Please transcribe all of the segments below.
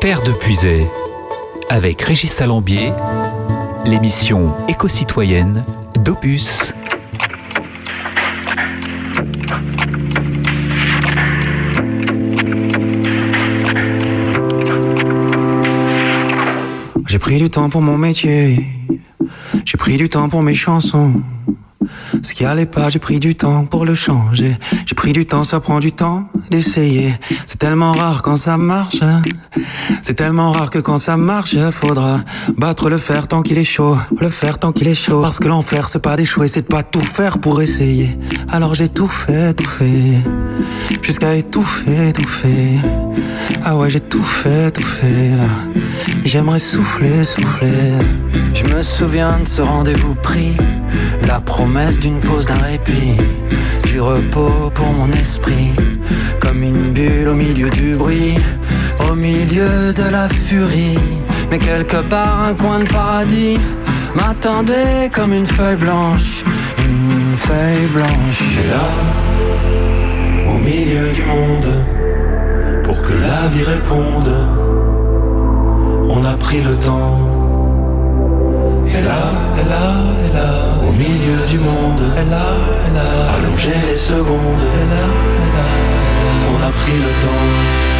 Terre de Puisay, avec Régis Salambier, l'émission éco-citoyenne d'Opus. J'ai pris du temps pour mon métier, j'ai pris du temps pour mes chansons. Ce qui allait pas, j'ai pris du temps pour le changer. J'ai pris du temps, ça prend du temps d'essayer. Tellement rare quand ça marche. C'est tellement rare que quand ça marche, faudra battre le fer tant qu'il est chaud. Le fer tant qu'il est chaud. Parce que l'enfer, c'est pas d'échouer, c'est de pas tout faire pour essayer. Alors j'ai tout fait, tout fait. Jusqu'à étouffer, étouffer. Ah ouais, j'ai tout fait, tout fait là. J'aimerais souffler, souffler. Je me souviens de ce rendez-vous pris. La promesse d'une pause, d'un répit, du repos pour mon esprit, comme une bulle au milieu du bruit, au milieu de la furie. Mais quelque part, un coin de paradis m'attendait comme une feuille blanche, une feuille blanche. Et là, au milieu du monde, pour que la vie réponde, on a pris le temps. Et là, et là, et là, au milieu du monde, et là, là, allongé les secondes, on a pris le temps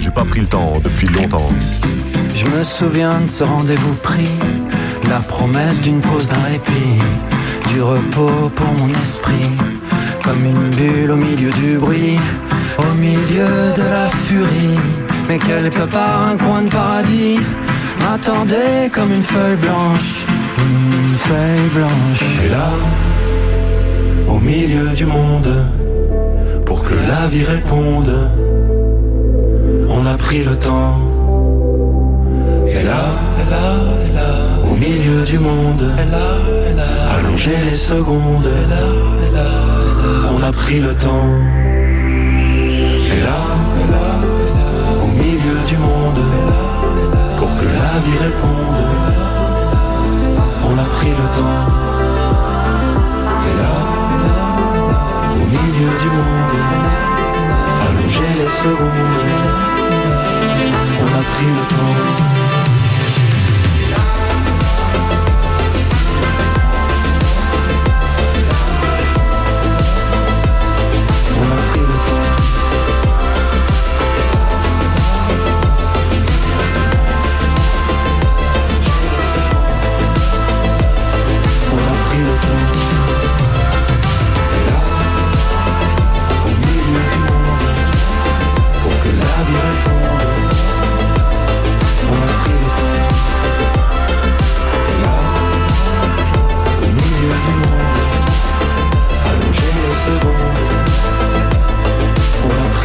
j'ai pas pris le temps depuis longtemps. Je me souviens de ce rendez-vous pris, la promesse d'une pause, d'un répit, du repos pour mon esprit, comme une bulle au milieu du bruit, au milieu de la furie. Mais quelque part, un coin de paradis m'attendait comme une feuille blanche, une feuille blanche. Et là, au milieu du monde, pour que la vie réponde, on a pris le temps. Et là, et là, et là, au milieu du monde, et là, et là, allongé les secondes, et là, et là, on a pris le temps. Et là, et là, et là, au milieu du monde, et là, et là, pour que la vie réponde, on a pris le temps. Et là, et là, et là, au milieu du monde, et là, allongé les secondes, on a pris le temps.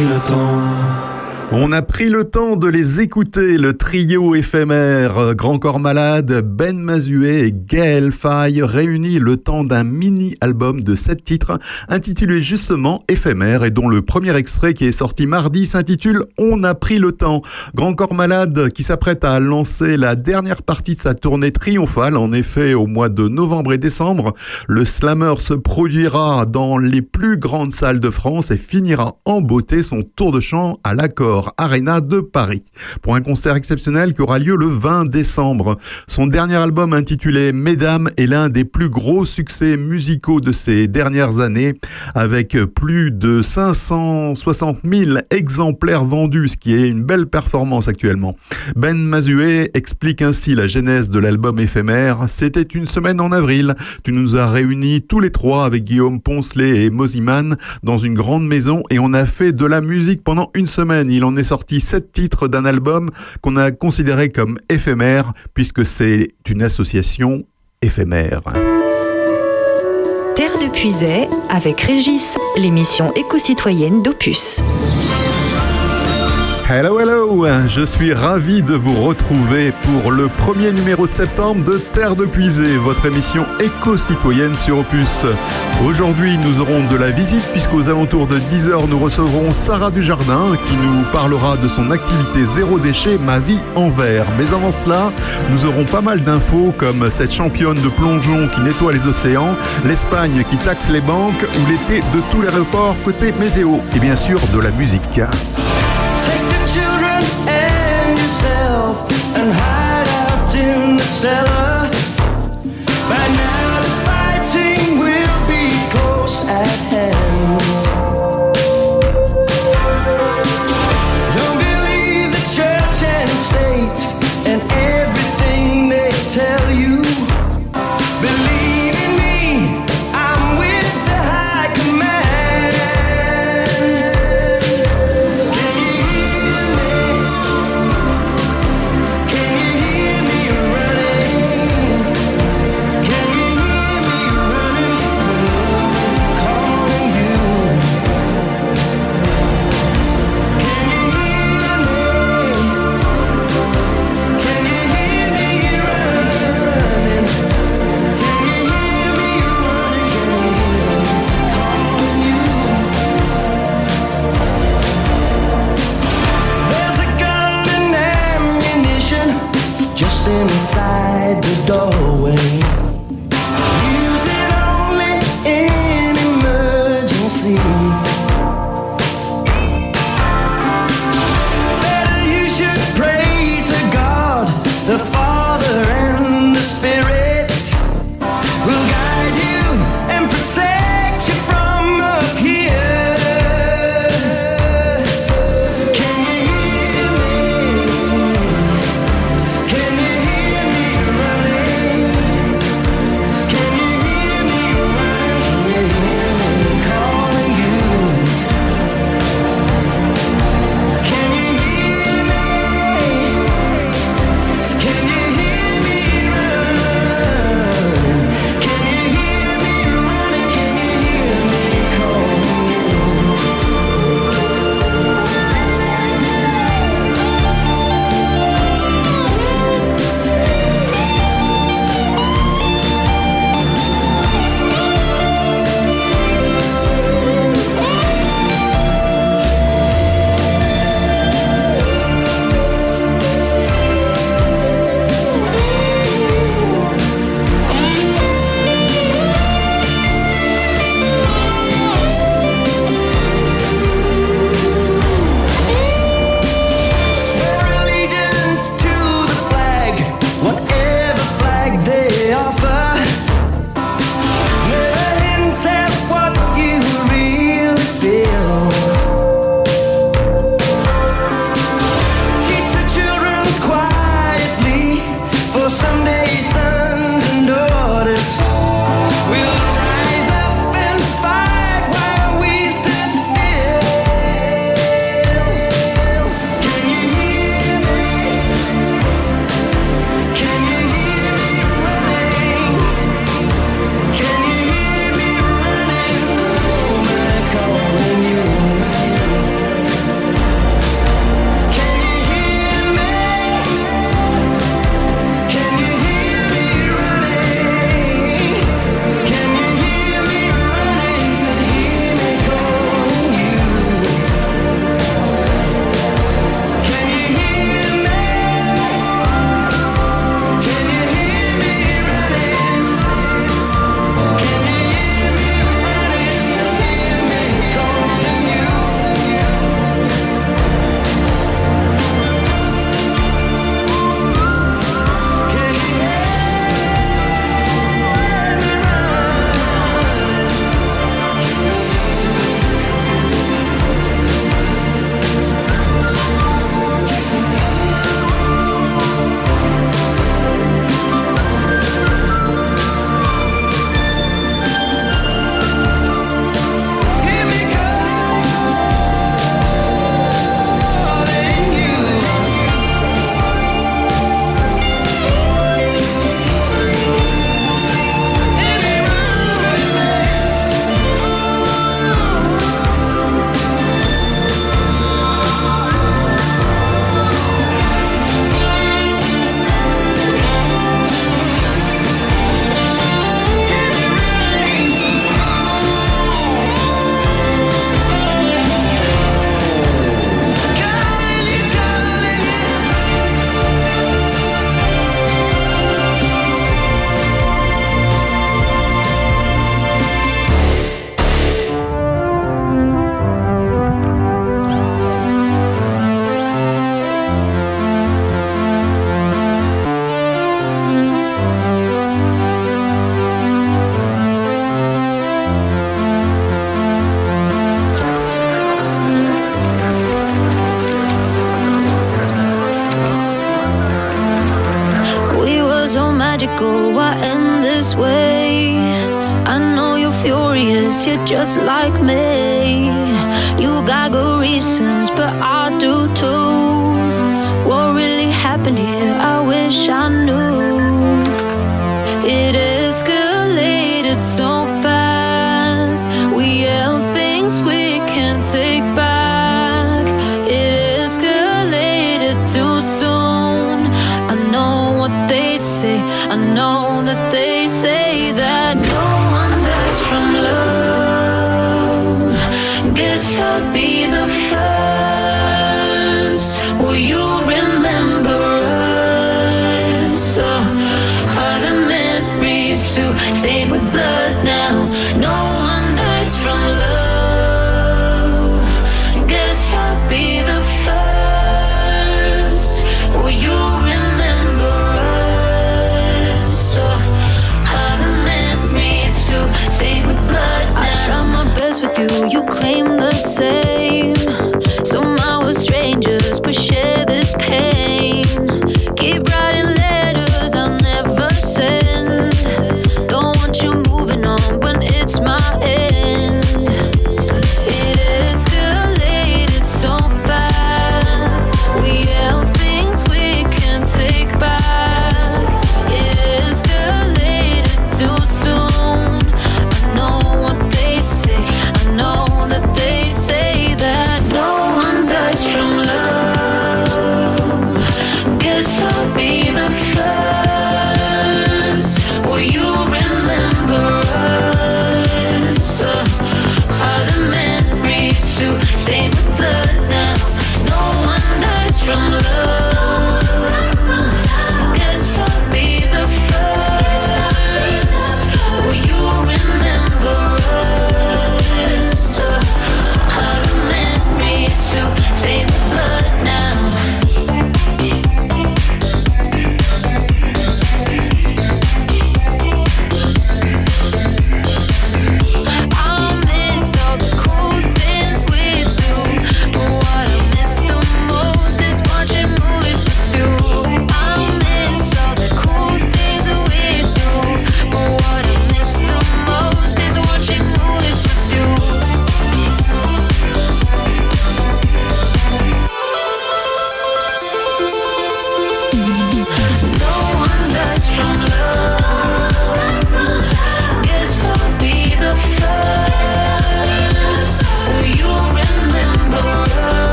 qui l'attend. On a pris le temps de les écouter, le trio éphémère Grand Corps Malade, Ben Mazuet et Gaël Faye réunis le temps d'un mini-album de sept titres intitulé justement Éphémère et dont le premier extrait qui est sorti mardi s'intitule On a pris le temps. Grand Corps Malade qui s'apprête à lancer la dernière partie de sa tournée triomphale. En effet, au mois de novembre et décembre, le Slammer se produira dans les plus grandes salles de France et finira en beauté son tour de chant à l'accord Arena de Paris pour un concert exceptionnel qui aura lieu le 20 décembre. Son dernier album intitulé Mesdames est l'un des plus gros succès musicaux de ces dernières années avec plus de 560 000 exemplaires vendus, ce qui est une belle performance actuellement. Ben Mazué explique ainsi la genèse de l'album éphémère. C'était une semaine en avril. Tu nous as réunis tous les trois avec Guillaume Poncelet et Moziman dans une grande maison et on a fait de la musique pendant une semaine. Il en est sorti sept titres d'un album qu'on a considéré comme éphémère puisque c'est une association éphémère. Terre de Puisay avec Régis, l'émission éco-citoyenne d'Opus. Hello, hello Je suis ravi de vous retrouver pour le premier numéro de septembre de Terre de Puisée, votre émission éco-citoyenne sur Opus. Aujourd'hui, nous aurons de la visite puisqu'aux alentours de 10h, nous recevrons Sarah Dujardin qui nous parlera de son activité zéro déchet, ma vie en verre. Mais avant cela, nous aurons pas mal d'infos comme cette championne de plongeon qui nettoie les océans, l'Espagne qui taxe les banques ou l'été de tous les reports côté météo et bien sûr de la musique. In the doorway. the things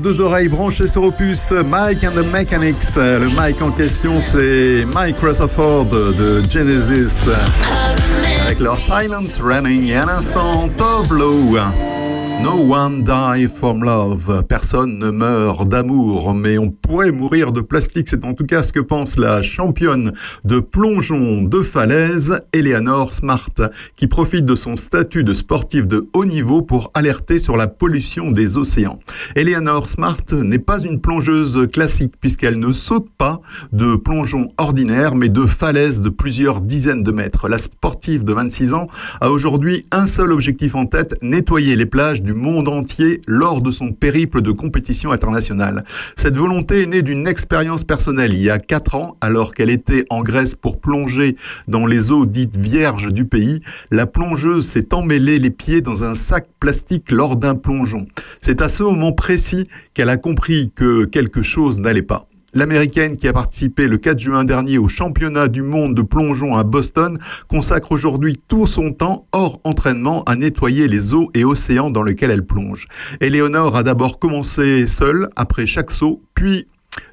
deux oreilles branchées sur Opus Mike and the Mechanics. Le Mike en question, c'est Mike Rutherford de Genesis avec leur Silent Running et à l'instant Top Low. No one die from love. Personne ne meurt d'amour, mais on pourrait mourir de plastique. C'est en tout cas ce que pense la championne de plongeon de falaise, Eleanor Smart, qui profite de son statut de sportive de haut niveau pour alerter sur la pollution des océans. Eleanor Smart n'est pas une plongeuse classique puisqu'elle ne saute pas de plongeon ordinaire, mais de falaise de plusieurs dizaines de mètres. La sportive de 26 ans a aujourd'hui un seul objectif en tête, nettoyer les plages du monde entier lors de son périple de compétition internationale. Cette volonté est née d'une expérience personnelle il y a 4 ans, alors qu'elle était en Grèce pour plonger dans les eaux dites vierges du pays. La plongeuse s'est emmêlée les pieds dans un sac plastique lors d'un plongeon. C'est à ce moment précis qu'elle a compris que quelque chose n'allait pas. L'américaine qui a participé le 4 juin dernier au championnat du monde de plongeon à Boston consacre aujourd'hui tout son temps hors entraînement à nettoyer les eaux et océans dans lesquels elle plonge. Éléonore a d'abord commencé seule après chaque saut, puis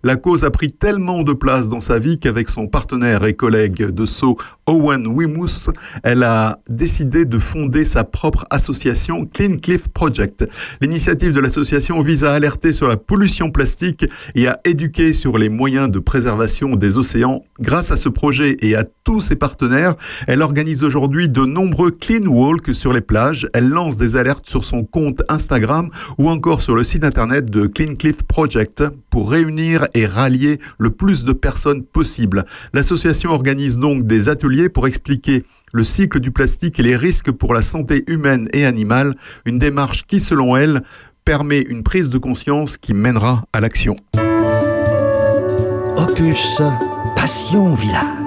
la cause a pris tellement de place dans sa vie qu'avec son partenaire et collègue de saut Owen Wimous, elle a décidé de fonder sa propre association Clean Cliff Project. L'initiative de l'association vise à alerter sur la pollution plastique et à éduquer sur les moyens de préservation des océans. Grâce à ce projet et à tous ses partenaires, elle organise aujourd'hui de nombreux clean walks sur les plages. Elle lance des alertes sur son compte Instagram ou encore sur le site internet de Clean Cliff Project pour réunir et rallier le plus de personnes possible. L'association organise donc des ateliers pour expliquer le cycle du plastique et les risques pour la santé humaine et animale, une démarche qui, selon elle, permet une prise de conscience qui mènera à l'action. Opus Passion Village.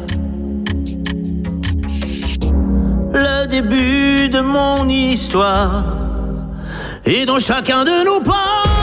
le début de mon histoire. Et dans chacun de nos pas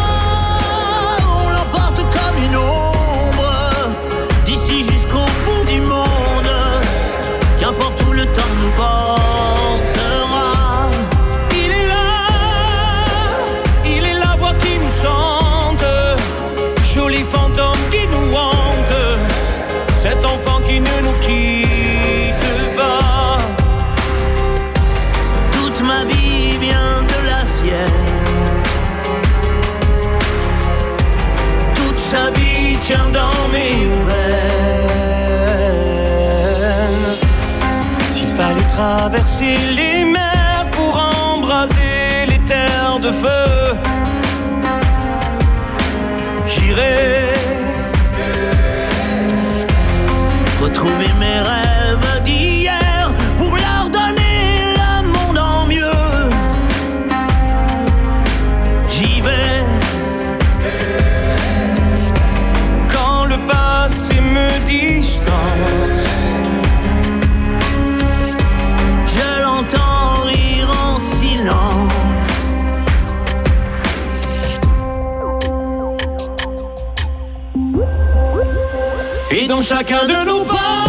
traverser les mers pour embraser les terres de feu. J'irai retrouver mes rêves. Et dans chacun de nous pas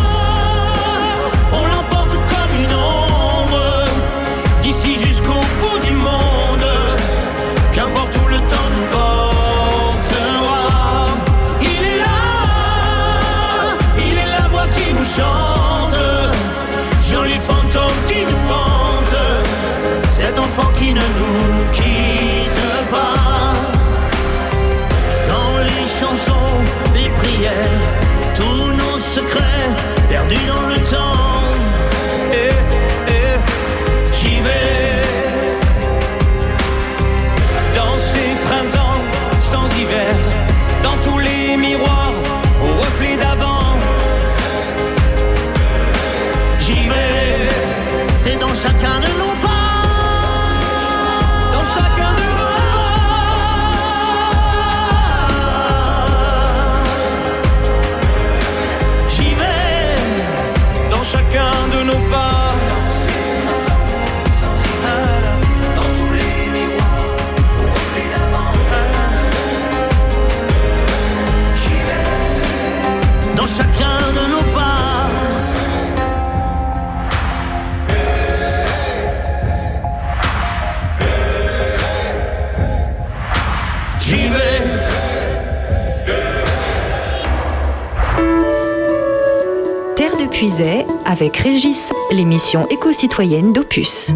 citoyenne d'Opus.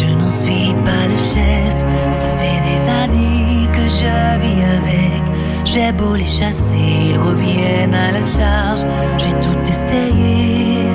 Je n'en suis pas le chef, ça fait des années que je vis avec. J'ai beau les chasser, ils reviennent à la charge. J'ai tout essayé,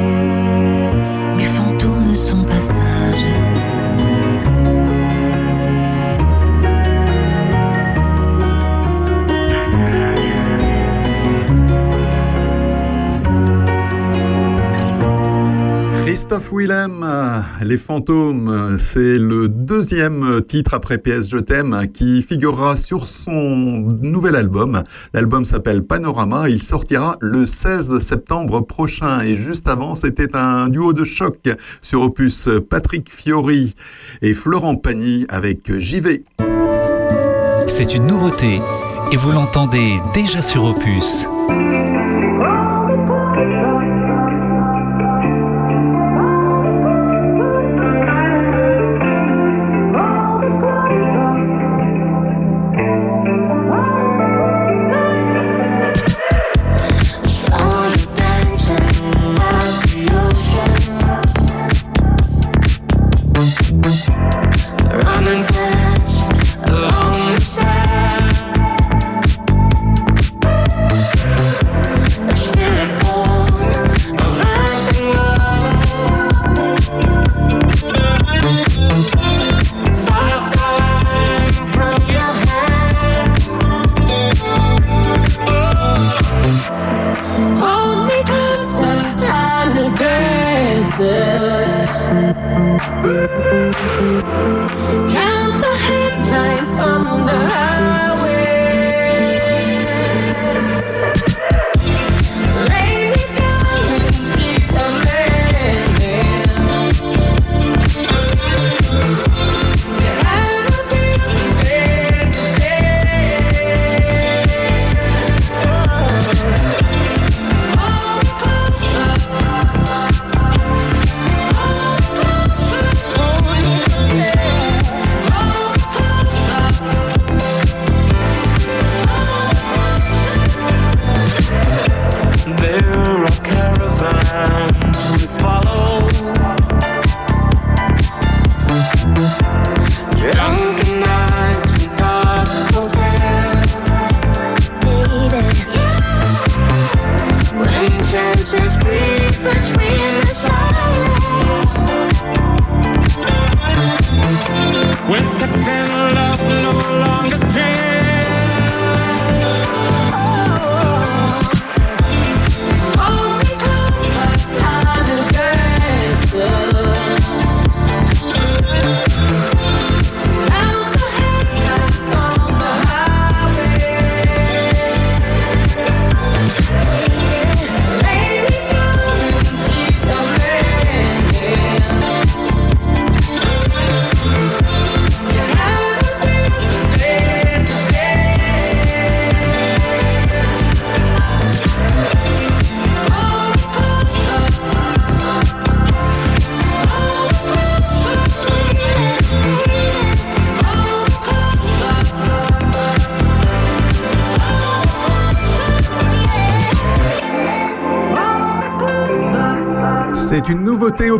Christophe Willem, euh, Les Fantômes, c'est le deuxième titre après PS Je t'aime qui figurera sur son nouvel album. L'album s'appelle Panorama, il sortira le 16 septembre prochain et juste avant c'était un duo de choc sur opus Patrick Fiori et Florent Pagny avec JV. C'est une nouveauté et vous l'entendez déjà sur opus.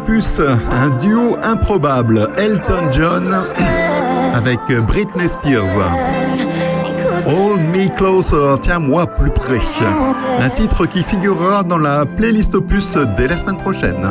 un duo improbable, Elton John avec Britney Spears. Hold Me Closer, tiens-moi plus près. Un titre qui figurera dans la playlist opus dès la semaine prochaine.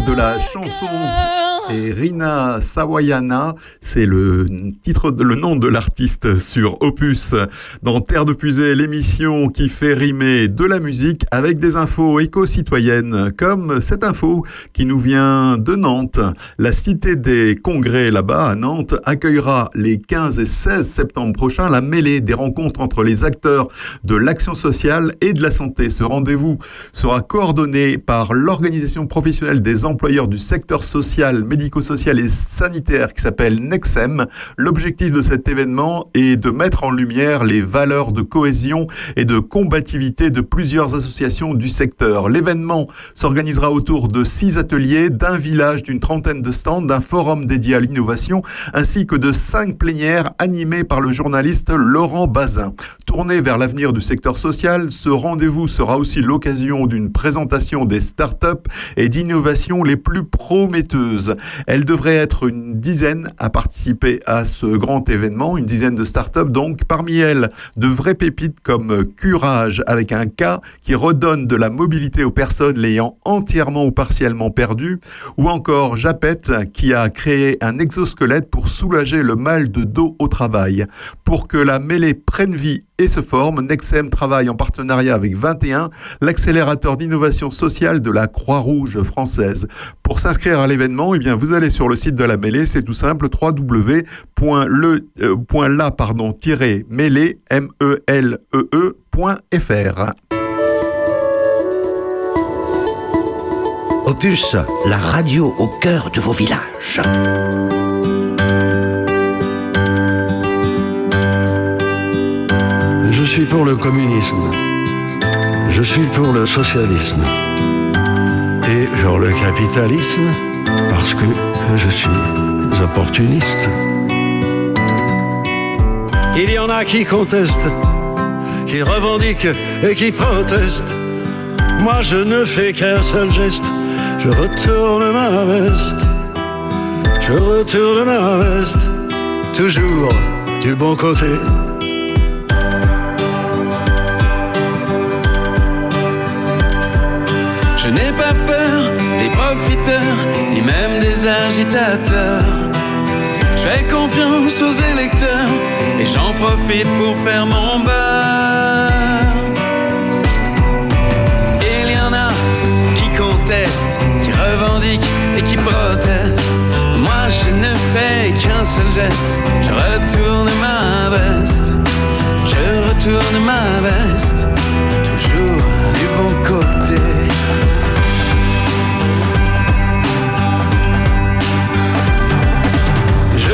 de la chanson et Rina Sawayana, c'est le titre, le nom de l'artiste sur Opus dans Terre de Pusée, l'émission qui fait rimer de la musique avec des infos éco-citoyennes, comme cette info qui nous vient de Nantes. La cité des congrès là-bas à Nantes accueillera les 15 et 16 septembre prochains la mêlée des rencontres entre les acteurs de l'action sociale et de la santé. Ce rendez-vous sera coordonné par l'organisation professionnelle des employeurs du secteur social médical médico-social et sanitaire qui s'appelle Nexem. L'objectif de cet événement est de mettre en lumière les valeurs de cohésion et de combativité de plusieurs associations du secteur. L'événement s'organisera autour de six ateliers, d'un village d'une trentaine de stands, d'un forum dédié à l'innovation, ainsi que de cinq plénières animées par le journaliste Laurent Bazin. Tourné vers l'avenir du secteur social, ce rendez-vous sera aussi l'occasion d'une présentation des start-up et d'innovations les plus prometteuses. Elle devrait être une dizaine à participer à ce grand événement, une dizaine de start-up donc, parmi elles de vraies pépites comme Curage avec un K qui redonne de la mobilité aux personnes l'ayant entièrement ou partiellement perdu, ou encore Japette qui a créé un exosquelette pour soulager le mal de dos au travail. Pour que la mêlée prenne vie et se forme, Nexem travaille en partenariat avec 21, l'accélérateur d'innovation sociale de la Croix-Rouge française. Pour s'inscrire à l'événement, eh bien, vous allez sur le site de la mêlée, c'est tout simple, www.le-la-mêlée, m e l e e.fr. Opus, la radio au cœur de vos villages. Je suis pour le communisme. Je suis pour le socialisme. Et pour le capitalisme parce que je suis opportuniste. Il y en a qui contestent, qui revendiquent et qui protestent. Moi je ne fais qu'un seul geste, je retourne ma veste. Je retourne ma veste, toujours du bon côté. Je n'ai pas peur profiteurs, ni même des agitateurs. Je fais confiance aux électeurs et j'en profite pour faire mon beurre. Il y en a qui contestent, qui revendiquent et qui protestent. Moi je ne fais qu'un seul geste, je retourne ma veste. Je retourne ma veste,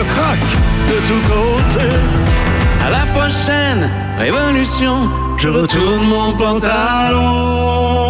Qu'elle craque de tous côtés. À la prochaine révolution, je retourne mon pantalon.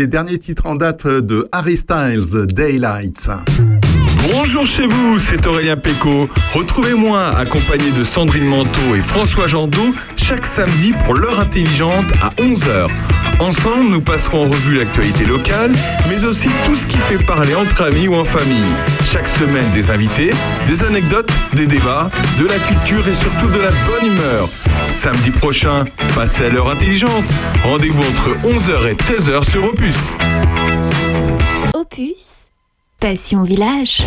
des derniers titres en date de Harry Styles, Daylights. Bonjour chez vous, c'est Aurélien Péco. Retrouvez-moi accompagné de Sandrine Manteau et François Jandot chaque samedi pour l'heure intelligente à 11h. Ensemble, nous passerons en revue l'actualité locale, mais aussi tout ce qui fait parler entre amis ou en famille. Chaque semaine, des invités, des anecdotes, des débats, de la culture et surtout de la bonne humeur. Samedi prochain, passez à l'heure intelligente. Rendez-vous entre 11h et 13h sur Opus. Opus, Passion Village.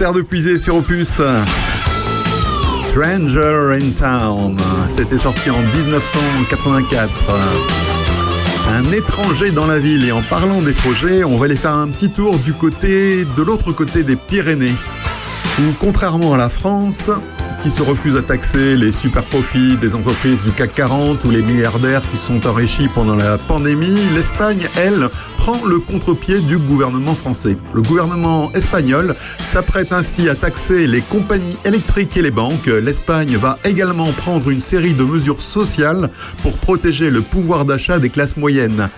Terre de Puisée sur Opus. Stranger in Town. C'était sorti en 1984. Un étranger dans la ville. Et en parlant des projets, on va aller faire un petit tour du côté, de l'autre côté des Pyrénées. Où, contrairement à la France, qui se refuse à taxer les super profits des entreprises du CAC 40 ou les milliardaires qui sont enrichis pendant la pandémie, l'Espagne, elle, prend le contre-pied du gouvernement français. Le gouvernement espagnol s'apprête ainsi à taxer les compagnies électriques et les banques. L'Espagne va également prendre une série de mesures sociales pour protéger le pouvoir d'achat des classes moyennes.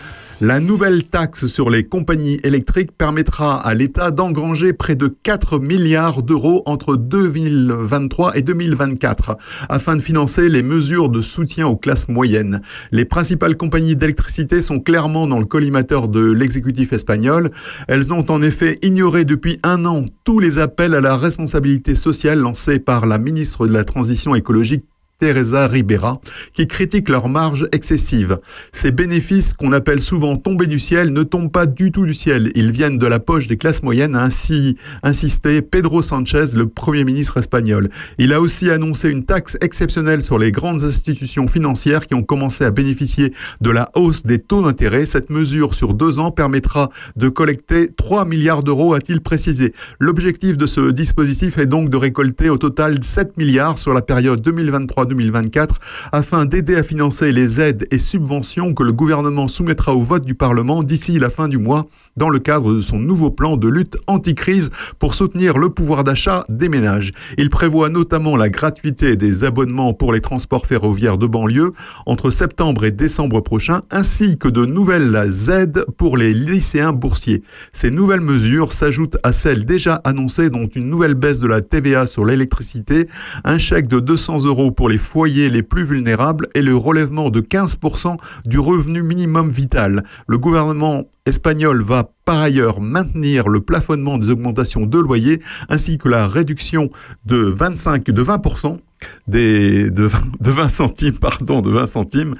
La nouvelle taxe sur les compagnies électriques permettra à l'État d'engranger près de 4 milliards d'euros entre 2023 et 2024 afin de financer les mesures de soutien aux classes moyennes. Les principales compagnies d'électricité sont clairement dans le collimateur de l'exécutif espagnol. Elles ont en effet ignoré depuis un an tous les appels à la responsabilité sociale lancés par la ministre de la Transition écologique Teresa Ribera, qui critique leurs marges excessives. Ces bénéfices qu'on appelle souvent tombés du ciel ne tombent pas du tout du ciel. Ils viennent de la poche des classes moyennes, a ainsi insisté Pedro Sanchez, le Premier ministre espagnol. Il a aussi annoncé une taxe exceptionnelle sur les grandes institutions financières qui ont commencé à bénéficier de la hausse des taux d'intérêt. Cette mesure sur deux ans permettra de collecter 3 milliards d'euros, a-t-il précisé. L'objectif de ce dispositif est donc de récolter au total 7 milliards sur la période 2023 2024 afin d'aider à financer les aides et subventions que le gouvernement soumettra au vote du Parlement d'ici la fin du mois dans le cadre de son nouveau plan de lutte anti-crise pour soutenir le pouvoir d'achat des ménages. Il prévoit notamment la gratuité des abonnements pour les transports ferroviaires de banlieue entre septembre et décembre prochain ainsi que de nouvelles aides pour les lycéens boursiers. Ces nouvelles mesures s'ajoutent à celles déjà annoncées dont une nouvelle baisse de la TVA sur l'électricité, un chèque de 200 euros pour les foyers les plus vulnérables et le relèvement de 15% du revenu minimum vital. Le gouvernement espagnol va par ailleurs maintenir le plafonnement des augmentations de loyer ainsi que la réduction de 25 de 20% des, de, 20, de 20 centimes pardon de 20 centimes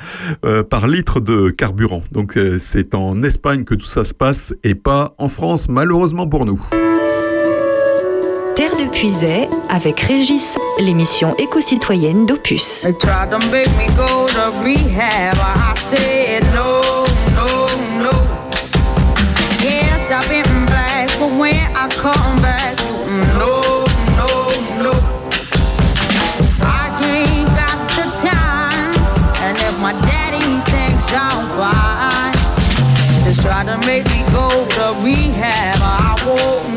euh, par litre de carburant. Donc euh, c'est en Espagne que tout ça se passe et pas en France malheureusement pour nous. Terre de Puisay avec Régis, l'émission éco-citoyenne d'Opus. Try to make me go rehab. I won't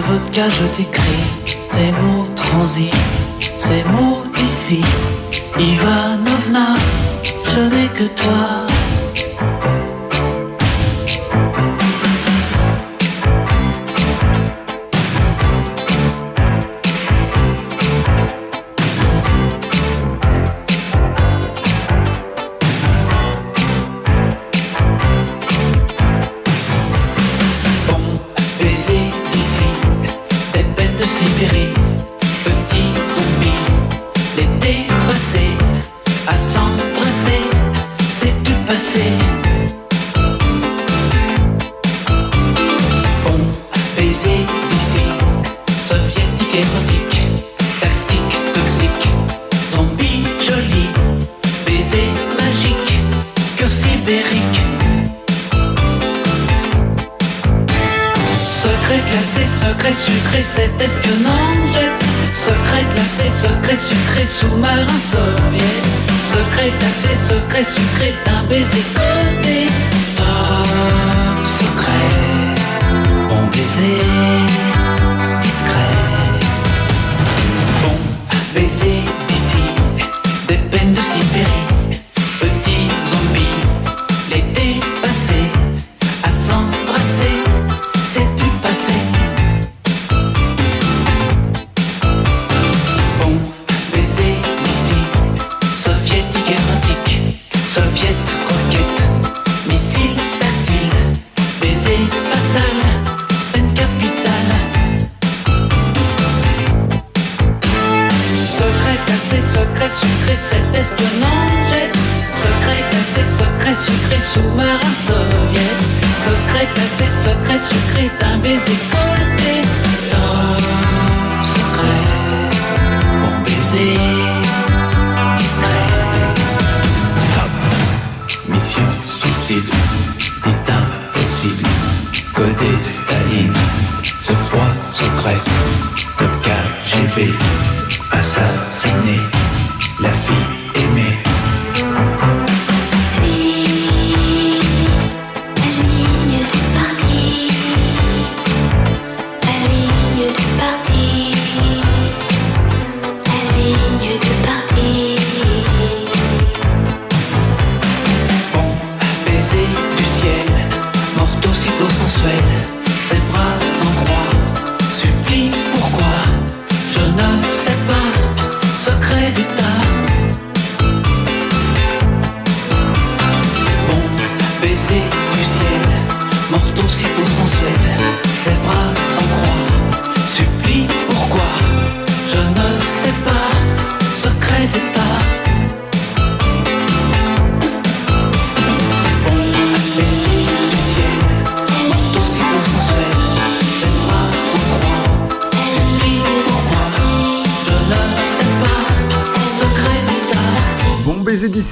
votre vodka, je t'écris ces mots transis, ces mots d'ici. Ivanovna, je n'ai que toi.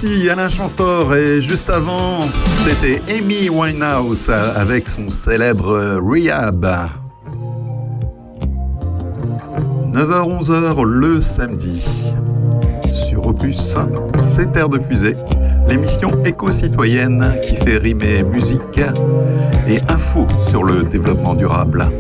Lucie, Alain Chamfort et juste avant, c'était Amy Winehouse avec son célèbre Rehab. 9h-11h le samedi sur Opus, c'est Terre de Puisée, l'émission éco-citoyenne qui fait rimer musique et info sur le développement durable.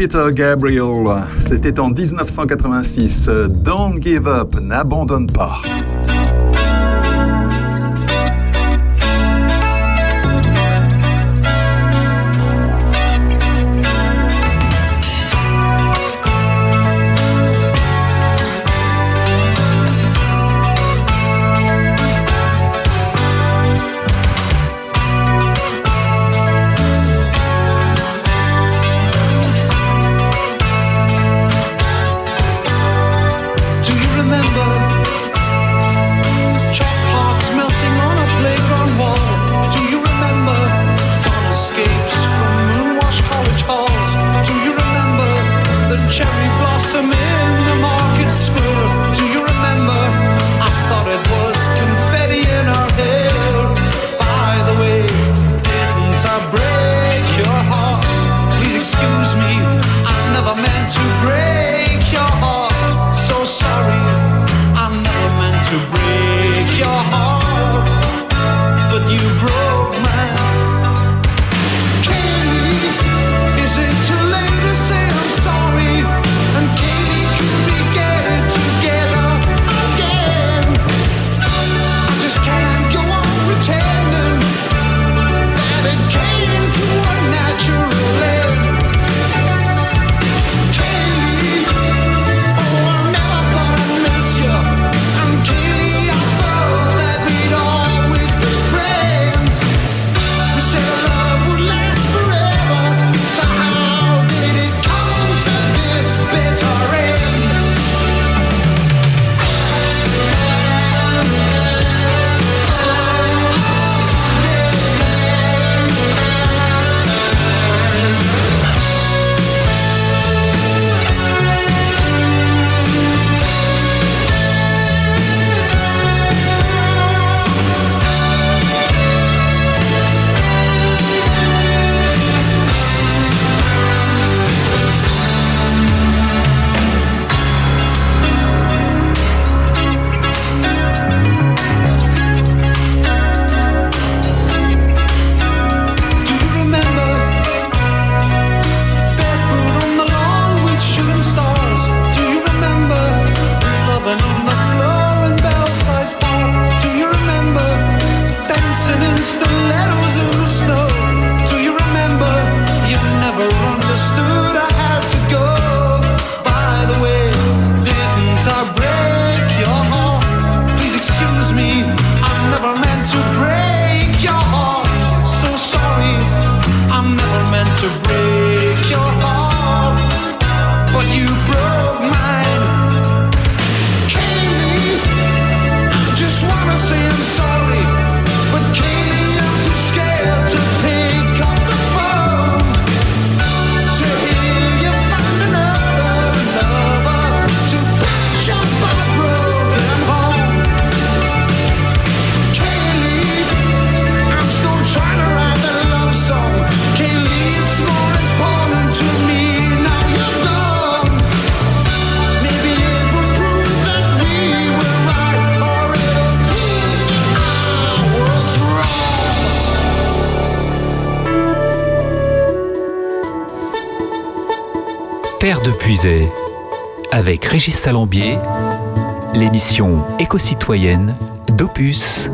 Peter Gabriel. C'était en 1986. Don't give up, n'abandonne pas. Salambier, l'émission éco-citoyenne d'Opus.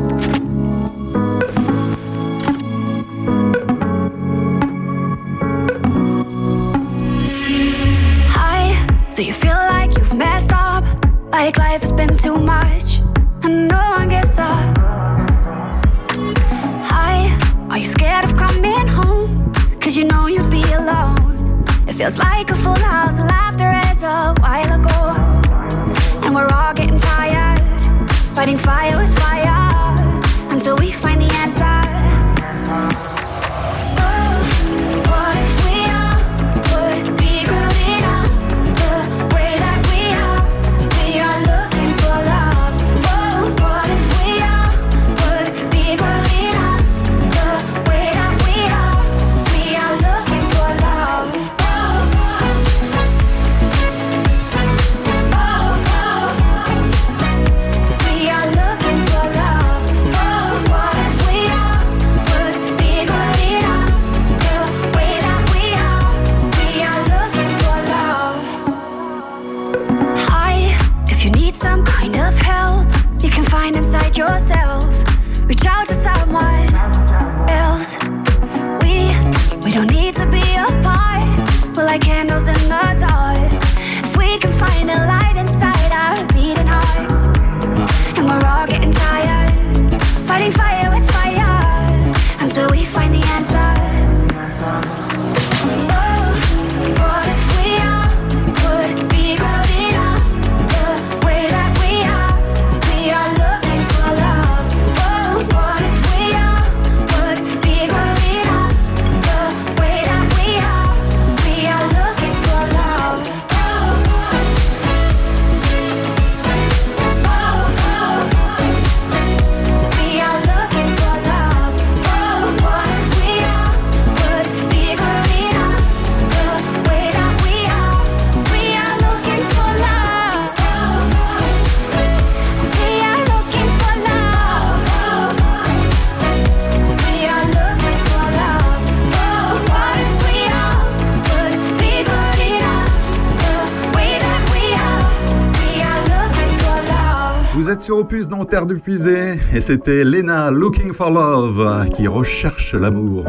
Terre Puisée et c'était Lena Looking for Love qui recherche l'amour.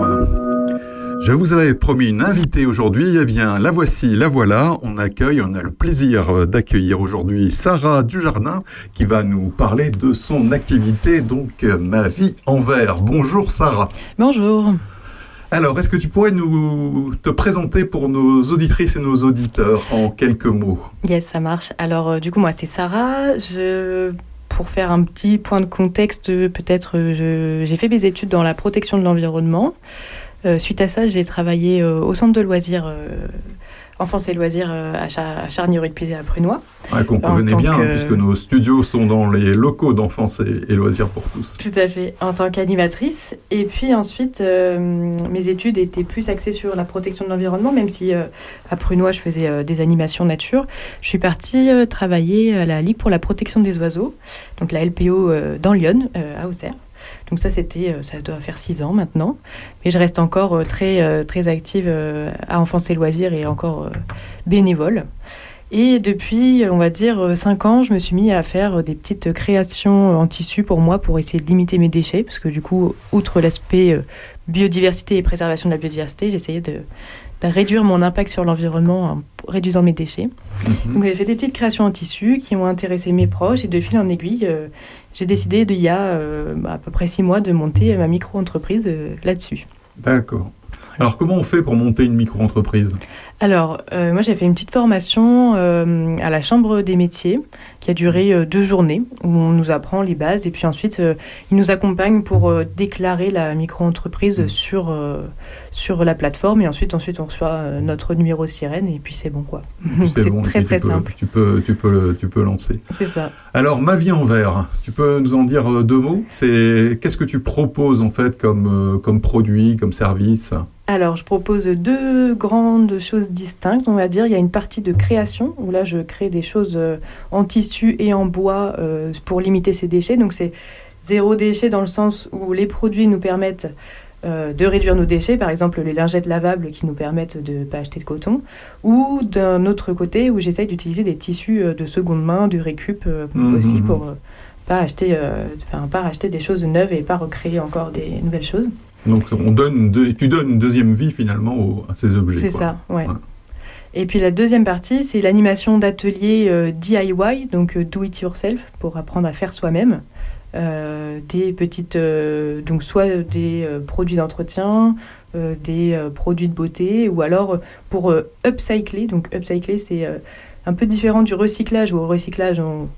Je vous avais promis une invitée aujourd'hui, eh bien la voici, la voilà. On accueille, on a le plaisir d'accueillir aujourd'hui Sarah Dujardin qui va nous parler de son activité, donc euh, Ma vie en verre. Bonjour Sarah. Bonjour. Alors, est-ce que tu pourrais nous te présenter pour nos auditrices et nos auditeurs en quelques mots? Yes, ça marche. Alors, euh, du coup, moi, c'est Sarah. Je, pour faire un petit point de contexte, peut-être, euh, j'ai fait mes études dans la protection de l'environnement. Euh, suite à ça, j'ai travaillé euh, au centre de loisirs, enfance et loisirs euh, à, Char à Puisay à Prunois. Ouais, Qu'on connaît bien, hein, que- puisque nos studios sont dans les locaux d'enfance et, et loisirs pour tous. Tout à fait, en tant qu'animatrice. Et puis ensuite, euh, mes études étaient plus axées sur la protection de l'environnement, même si euh, à Prunois, je faisais euh, des animations nature. Je suis partie travailler à la Ligue pour la protection des oiseaux, donc la LPO dans Lyon, à Auxerre. Donc ça, c'était, euh, ça doit faire six ans maintenant. Mais je reste encore euh, très, euh, très active à Enfance et Loisirs et encore bénévole. Et depuis, on va dire, euh, cinq ans, je me suis mis à faire des petites créations en tissu pour moi pour essayer de limiter mes déchets. Parce que du coup, outre l'aspect biodiversité et préservation de la biodiversité, j'essayais de, de réduire mon impact sur l'environnement en réduisant mes déchets. Donc j'ai fait des petites créations en tissu qui ont intéressé mes proches et de fil en aiguille, euh, j'ai décidé il y a euh, à peu près six mois de monter ma micro-entreprise euh, là-dessus. D'accord. Alors, comment on fait pour monter une micro-entreprise? Alors, euh, moi j'ai fait une petite formation euh, à la Chambre des métiers qui a duré euh, deux journées où on nous apprend les bases et puis ensuite ils nous accompagnent pour déclarer la micro-entreprise sur, euh, sur la plateforme et ensuite, ensuite on reçoit notre numéro sirène et puis c'est bon quoi. C'est bon, très très tu peux- simple. Tu peux, tu, peux, tu peux lancer. C'est ça. Alors, ma vie en verre, tu peux nous en dire deux mots? C'est Qu'est-ce que tu proposes en fait comme, comme produit, comme service? Alors, je propose deux grandes choses distinctes, on va dire. Il y a une partie de création, où là, je crée des choses euh, en tissu et en bois euh, pour limiter ces déchets. Donc, c'est zéro déchet dans le sens où les produits nous permettent euh, de réduire nos déchets, par exemple les lingettes lavables qui nous permettent de ne pas acheter de coton, ou d'un autre côté où j'essaye d'utiliser des tissus euh, de seconde main, du récup euh, Mhm. aussi pour euh, pas acheter, pas racheter des choses neuves et pas recréer encore des nouvelles choses. Donc on donne tu donnes une deuxième vie finalement à ces objets. C'est ça, ouais. Et puis la deuxième partie, c'est l'animation d'ateliers euh, DIY, donc euh, do it yourself, pour apprendre à faire soi-même. Euh, des petites, donc soit des produits d'entretien, des produits de beauté, ou alors pour upcycler. Donc upcycler, c'est un peu différent du recyclage, où au recyclage, on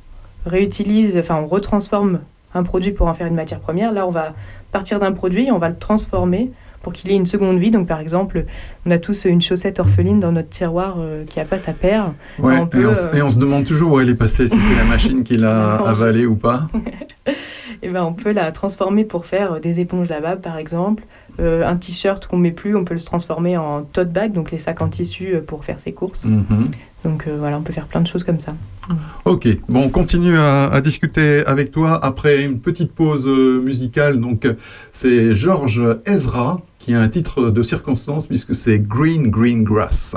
réutilise, enfin on retransforme un produit pour en faire une matière première. Là, on va partir d'un produit, et on va le transformer pour qu'il ait une seconde vie. Donc, par exemple, on a tous une chaussette orpheline dans notre tiroir euh, qui n'a pas sa paire. Ouais, On peut, et, on, euh, et on se demande toujours où elle est passée, si c'est la machine qui l'a avalée ou pas. eh ben, on peut la transformer pour faire euh, des éponges lavables, par exemple. Euh, un t-shirt qu'on met plus, on peut le transformer en tote bag, donc les sacs en tissu euh, pour faire ses courses. Mhm. Donc euh, voilà, on peut faire plein de choses comme ça. Ok, bon, on continue à, à discuter avec toi après une petite pause musicale. Donc, c'est Georges Ezra qui a un titre de circonstance puisque c'est Green Green Grass.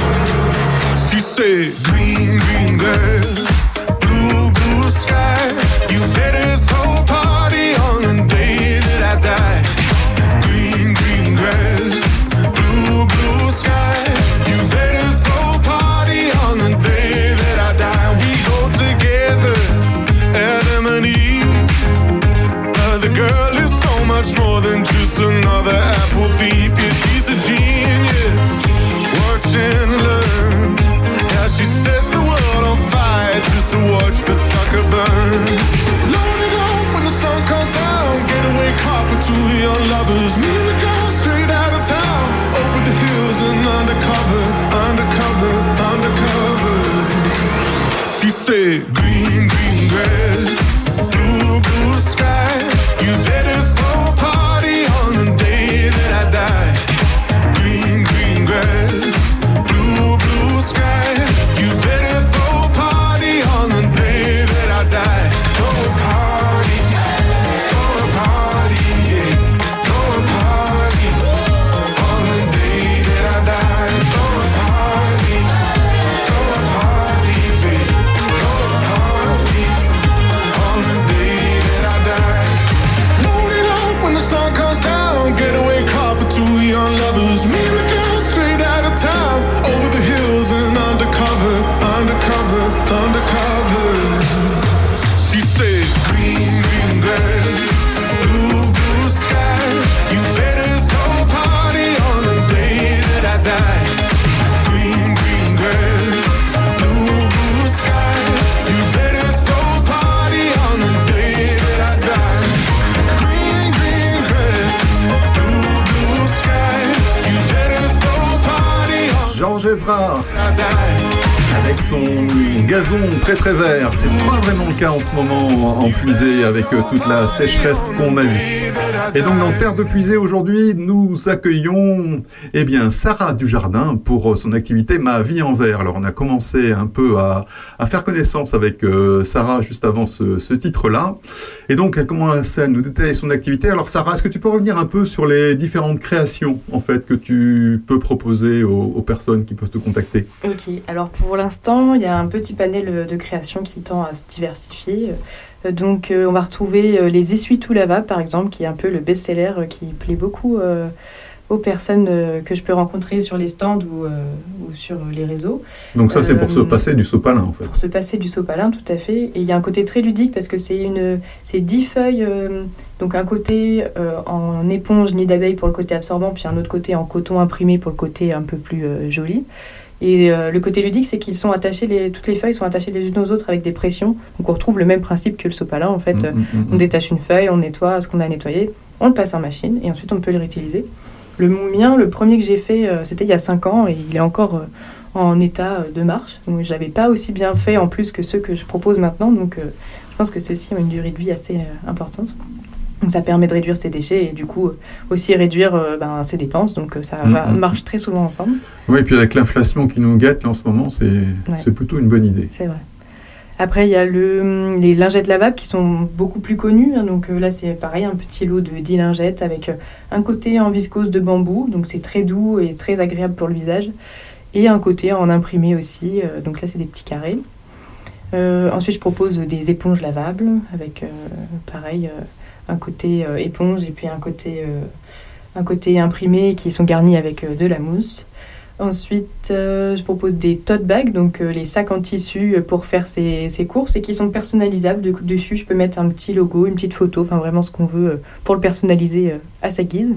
She said, Green, green grass, blue, blue sky. You better throw lovers. Girl straight out of town. Over the hills and undercover, undercover, undercover. She said, green on Georges Ezra I die. Avec son gazon très très vert. C'est pas vraiment le cas en ce moment en puisée avec euh, toute la sécheresse qu'on a eue. Et donc dans Terre de Puisée aujourd'hui, nous accueillons eh bien Sarah Dujardin pour euh, son activité Ma vie en verre. Alors on a commencé un peu à, à faire connaissance avec euh, Sarah juste avant ce, titre-là. Et donc elle commence à nous détailler son activité. Alors Sarah, est-ce que tu peux revenir un peu sur les différentes créations en fait que tu peux proposer aux personnes qui peuvent te contacter? Ok, alors pour l'instant, il y a un petit panel euh, de création qui tend à se diversifier. Euh, Donc, euh, on va retrouver les essuie-tout lavables, par exemple, qui est un peu le best-seller qui plaît beaucoup aux personnes que je peux rencontrer sur les stands ou, euh, ou sur les réseaux. Donc ça, c'est pour se passer du sopalin, en fait. Pour se passer du sopalin, tout à fait. Et il y a un côté très ludique parce que c'est une, c'est dix feuilles, euh, donc un côté en éponge nid d'abeille pour le côté absorbant, puis un autre côté en coton imprimé pour le côté un peu plus joli. Et euh, le côté ludique, c'est qu'ils sont attachés, les, toutes les feuilles sont attachées les unes aux autres avec des pressions. Donc on retrouve le même principe que le sopalin. En fait, Mm, mm, mm, on détache une feuille, on nettoie ce qu'on a nettoyé, on le passe en machine et ensuite on peut le réutiliser. Le mien, le premier que j'ai fait, euh, c'était il y a 5 ans et il est encore euh, en état de marche. Donc je l'avais pas aussi bien fait en plus que ceux que je propose maintenant. Donc euh, je pense que ceux-ci ont une durée de vie assez euh, importante. Donc ça permet de réduire ses déchets et du coup aussi réduire euh, ben, ses dépenses. Donc euh, ça Mm, va- mm, marche très souvent ensemble. Oui, et puis avec l'inflation qui nous guette là, en ce moment, c'est plutôt une bonne idée. C'est vrai. Après, il y a le, les lingettes lavables qui sont beaucoup plus connues. hein. Donc euh, là, c'est pareil, un petit lot de 10 lingettes avec un côté en viscose de bambou. Donc c'est très doux et très agréable pour le visage. Et un côté en imprimé aussi. euh, donc là, c'est des petits carrés. Euh, ensuite, je propose des éponges lavables avec, pareil, un côté euh, éponge et puis un côté, euh, un côté imprimé qui sont garnis avec euh, de la mousse. Ensuite, je propose des tote bags, donc les sacs en tissu pour faire ses, ses courses et qui sont personnalisables. De- dessus, je peux mettre un petit logo, une petite photo, enfin vraiment ce qu'on veut pour le personnaliser à sa guise.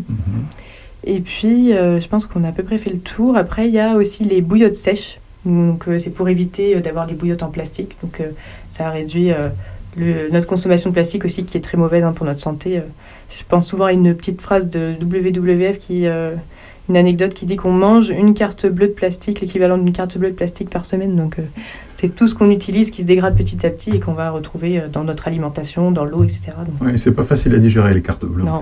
Et puis, je pense qu'on a à peu près fait le tour. Après, il y a aussi les bouillottes sèches. Donc, c'est pour éviter d'avoir des bouillottes en plastique. Donc, ça réduit le- notre consommation de plastique aussi, qui est très mauvaise hein, pour notre santé. Euh, je pense souvent à une petite phrase de WWF qui. euh, une anecdote qui dit qu'on mange une carte bleue de plastique, l'équivalent d'une carte bleue de plastique par semaine. Donc, euh, c'est tout ce qu'on utilise qui se dégrade petit à petit et qu'on va retrouver dans notre alimentation, dans l'eau, etc. Donc, Oui, c'est pas facile à digérer les cartes bleues. non.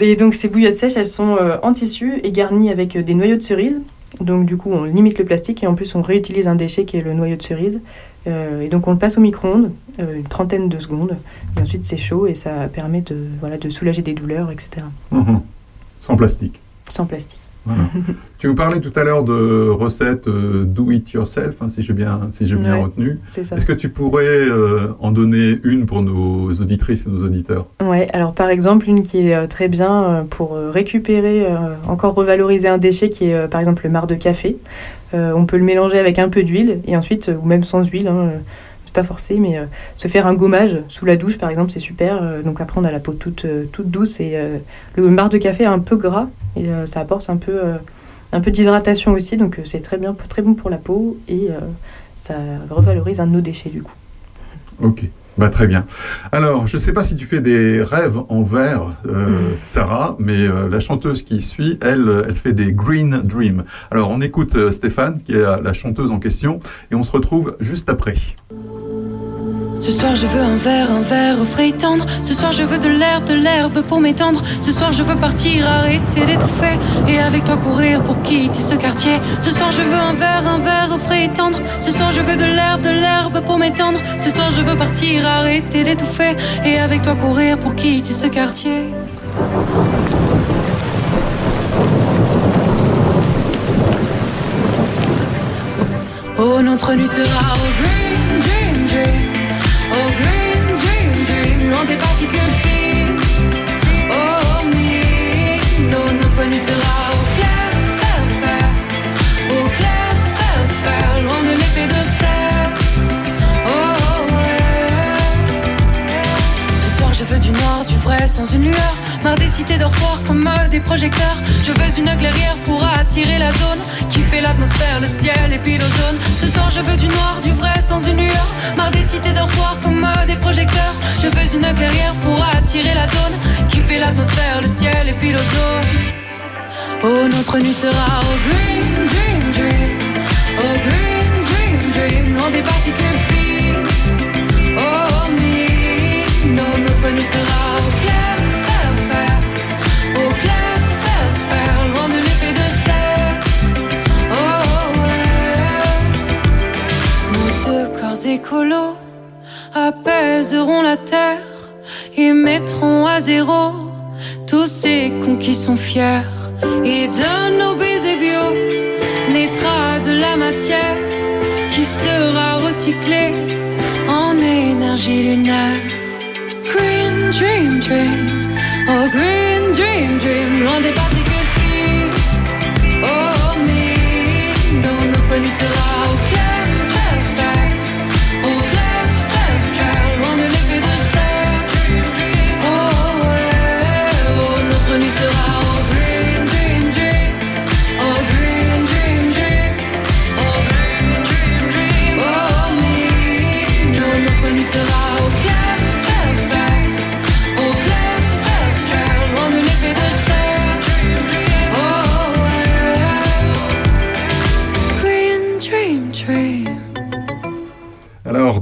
Et donc ces bouillottes sèches, elles sont euh, en tissu et garnies avec euh, des noyaux de cerise. Donc du coup, on limite le plastique et en plus, on réutilise un déchet qui est le noyau de cerise. Euh, et donc on le passe au micro-ondes, euh, une trentaine de secondes. Et ensuite, c'est chaud et ça permet de, voilà, de soulager des douleurs, etc. Mhm. Sans plastique. Sans plastique. Voilà. tu nous parlais tout à l'heure de recettes euh, do it yourself, hein, si j'ai bien, si j'ai bien Ouais, retenu. c'est ça. Est-ce que tu pourrais euh, en donner une pour nos auditrices et nos auditeurs? Ouais, alors par exemple, une qui est euh, très bien euh, pour récupérer, euh, encore revaloriser un déchet qui est euh, par exemple le marc de café. Euh, on peut le mélanger avec un peu d'huile et ensuite, ou même sans huile, hein, euh, pas forcé, mais euh, se faire un gommage sous la douche par exemple, c'est super. Euh, donc après, on a la peau toute, euh, toute douce et le marc de café est un peu gras et ça apporte un peu, un peu d'hydratation aussi, donc c'est très bien, très bon pour la peau et ça revalorise un de nos déchets du coup. Ok. Bah, très bien. Alors, je ne sais pas si tu fais des rêves en verre, euh, Sarah, mais euh, la chanteuse qui suit, elle, elle fait des Green Dream. Alors, on écoute euh, Stéphane, qui est la chanteuse en question, et on se retrouve juste après. Ce soir je veux un verre, un verre au frais et tendre. Ce soir je veux de l'herbe, de l'herbe pour m'étendre. Ce soir je veux partir, arrêter d'étouffer. Et avec toi courir pour quitter ce quartier. Ce soir je veux un verre, un verre au frais et tendre. Ce soir je veux de l'herbe, de l'herbe pour m'étendre. Ce soir je veux partir, arrêter d'étouffer. Et avec toi courir pour quitter ce quartier. Oh, notre nuit sera au du vrai, sans une lueur. Marre des cités dortoirs comme euh, des projecteurs. Je veux une clairière pour attirer la zone qui fait l'atmosphère, le ciel et puis l'ozone. Ce soir, je veux du noir, du vrai, sans une lueur. Marre des cités dortoirs comme euh, des projecteurs. Je veux une clairière pour attirer la zone qui fait l'atmosphère, le ciel et puis l'ozone. Oh, notre nuit sera au green dream dream. Oh, green dream dream. Loin des particules Nuit sera au clair, fer, fer. Au clair, fer, fer. Loin de l'épée de serre. Oh. Nos deux corps écolos apaiseront la terre et mettront à zéro tous ces cons qui sont fiers. Et de nos baisers bio naîtra de la matière qui sera recyclée en énergie lunaire. Green dream dream, oh green dream dream, loin des particules fines. Oh me, non notre nuit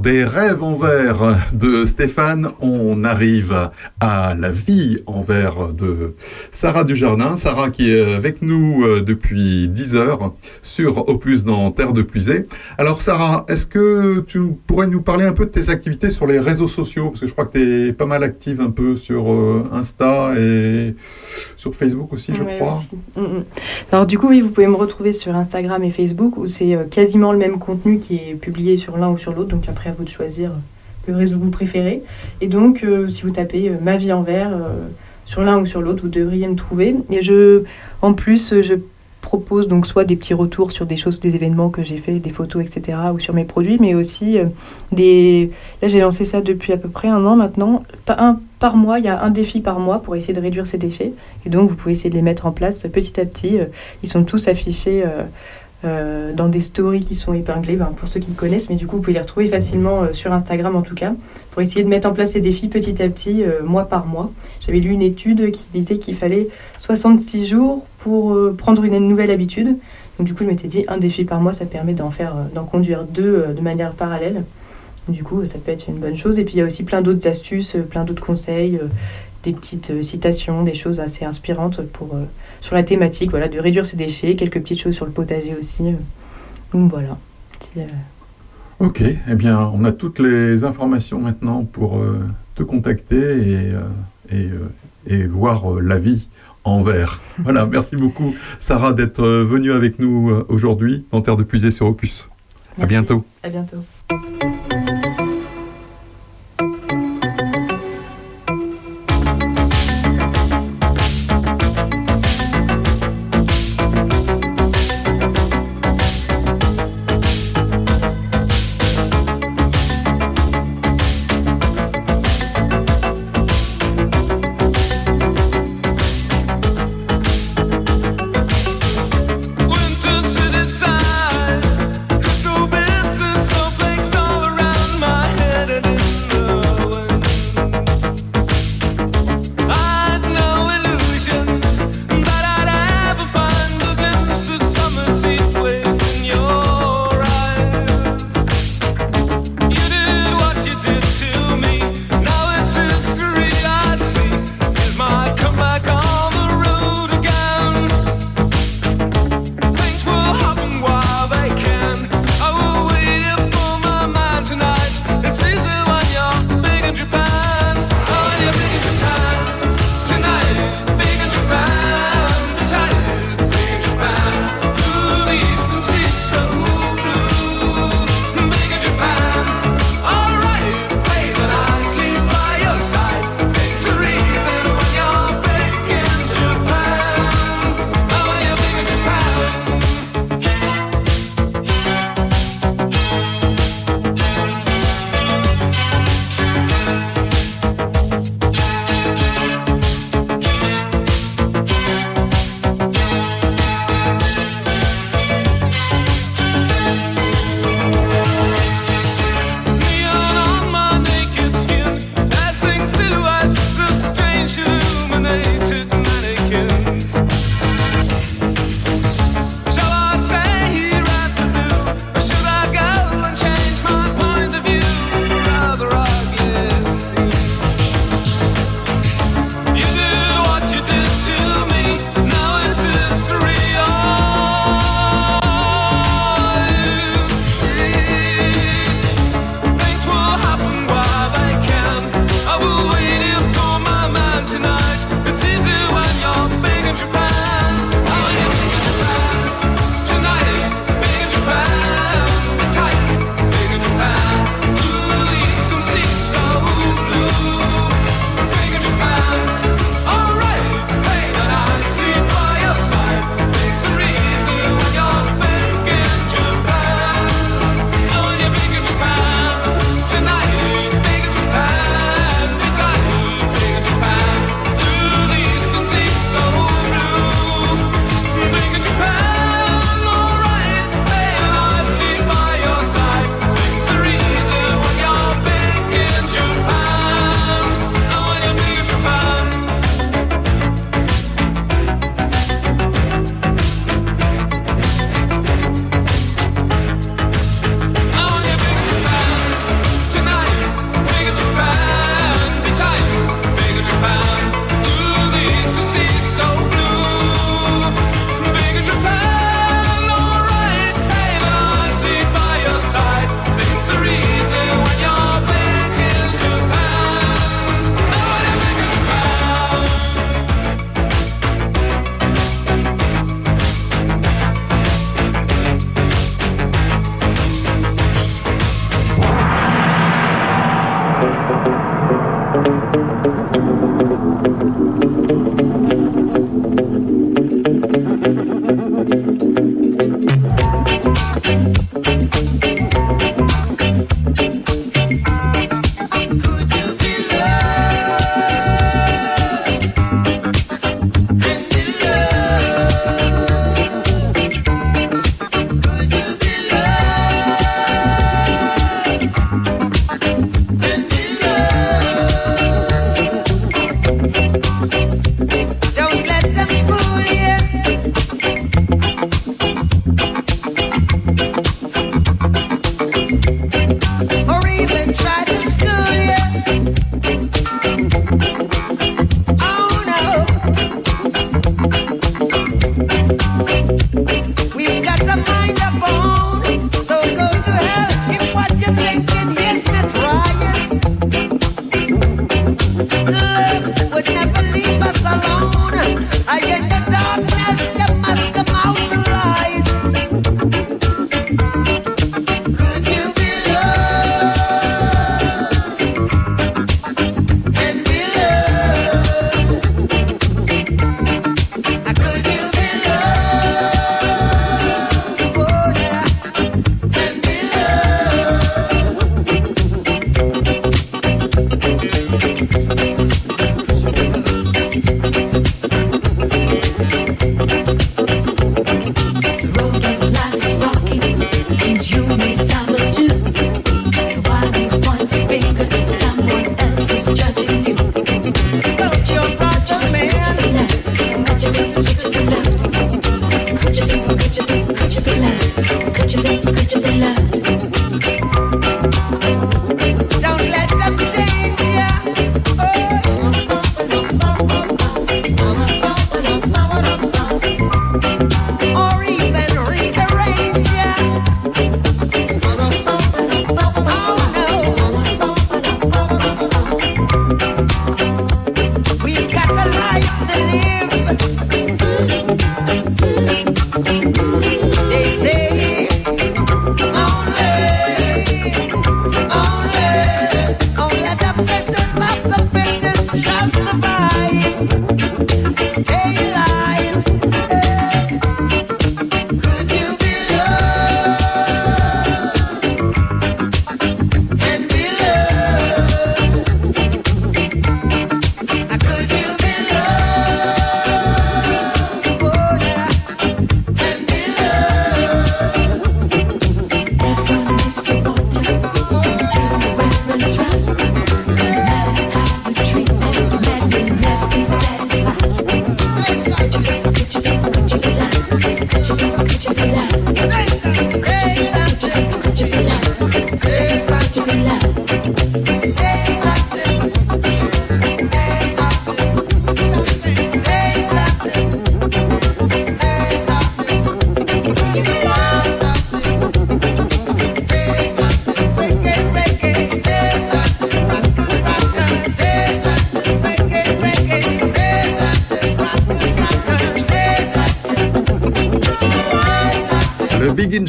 des rêves en verre de Stéphane, on arrive à la vie en verre de Sarah Dujardin. Sarah qui est avec nous euh, depuis 10 heures sur Opus dans Terre de Puisée. Alors Sarah, est-ce que tu pourrais nous parler un peu de tes activités sur les réseaux sociaux? Parce que je crois que tu es pas mal active un peu sur euh, Insta et sur Facebook aussi, je Ouais, crois. aussi. Mm, mm. Alors du coup, oui, vous pouvez me retrouver sur Instagram et Facebook où c'est euh, quasiment le même contenu qui est publié sur l'un ou sur l'autre. Donc après, vous de choisir le réseau que vous préférez. Et donc, euh, si vous tapez euh, Ma vie en vert euh, sur l'un ou sur l'autre, vous devriez me trouver. Et je, en plus, je propose donc soit des petits retours sur des choses, des événements que j'ai fait, des photos, etc., ou sur mes produits, mais aussi des. Là, j'ai lancé ça depuis à peu près un an maintenant. Pas un par mois, il y a un défi par mois pour essayer de réduire ces déchets. Et donc, vous pouvez essayer de les mettre en place petit à petit. Ils sont tous affichés. Euh, dans des stories qui sont épinglées ben, pour ceux qui connaissent, mais du coup vous pouvez les retrouver facilement euh, sur Instagram en tout cas, pour essayer de mettre en place ces défis petit à petit, euh, mois par mois. J'avais lu une étude qui disait qu'il fallait 66 jours pour prendre une nouvelle habitude. Donc du coup je m'étais dit un défi par mois, ça permet d'en faire, d'en conduire deux de manière parallèle. Du coup, ça peut être une bonne chose. Et puis, il y a aussi plein d'autres astuces, plein d'autres conseils, des petites euh, citations, des choses assez inspirantes pour, euh, sur la thématique voilà, de réduire ses déchets, quelques petites choses sur le potager aussi. euh. Donc voilà. Ok, eh bien, on a toutes les informations maintenant pour euh, te contacter et, euh, et, euh, et voir la vie en vert. Voilà, merci beaucoup, Sarah, d'être venue avec nous aujourd'hui dans Terre de Puisée sur Opus. À Merci. bientôt. À bientôt.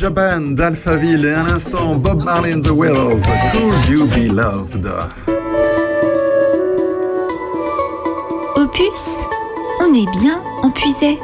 Japan d'Alphaville et à l'instant Bob Marley and the Wailers, Could You Be Loved? Opus, on est bien en puisait.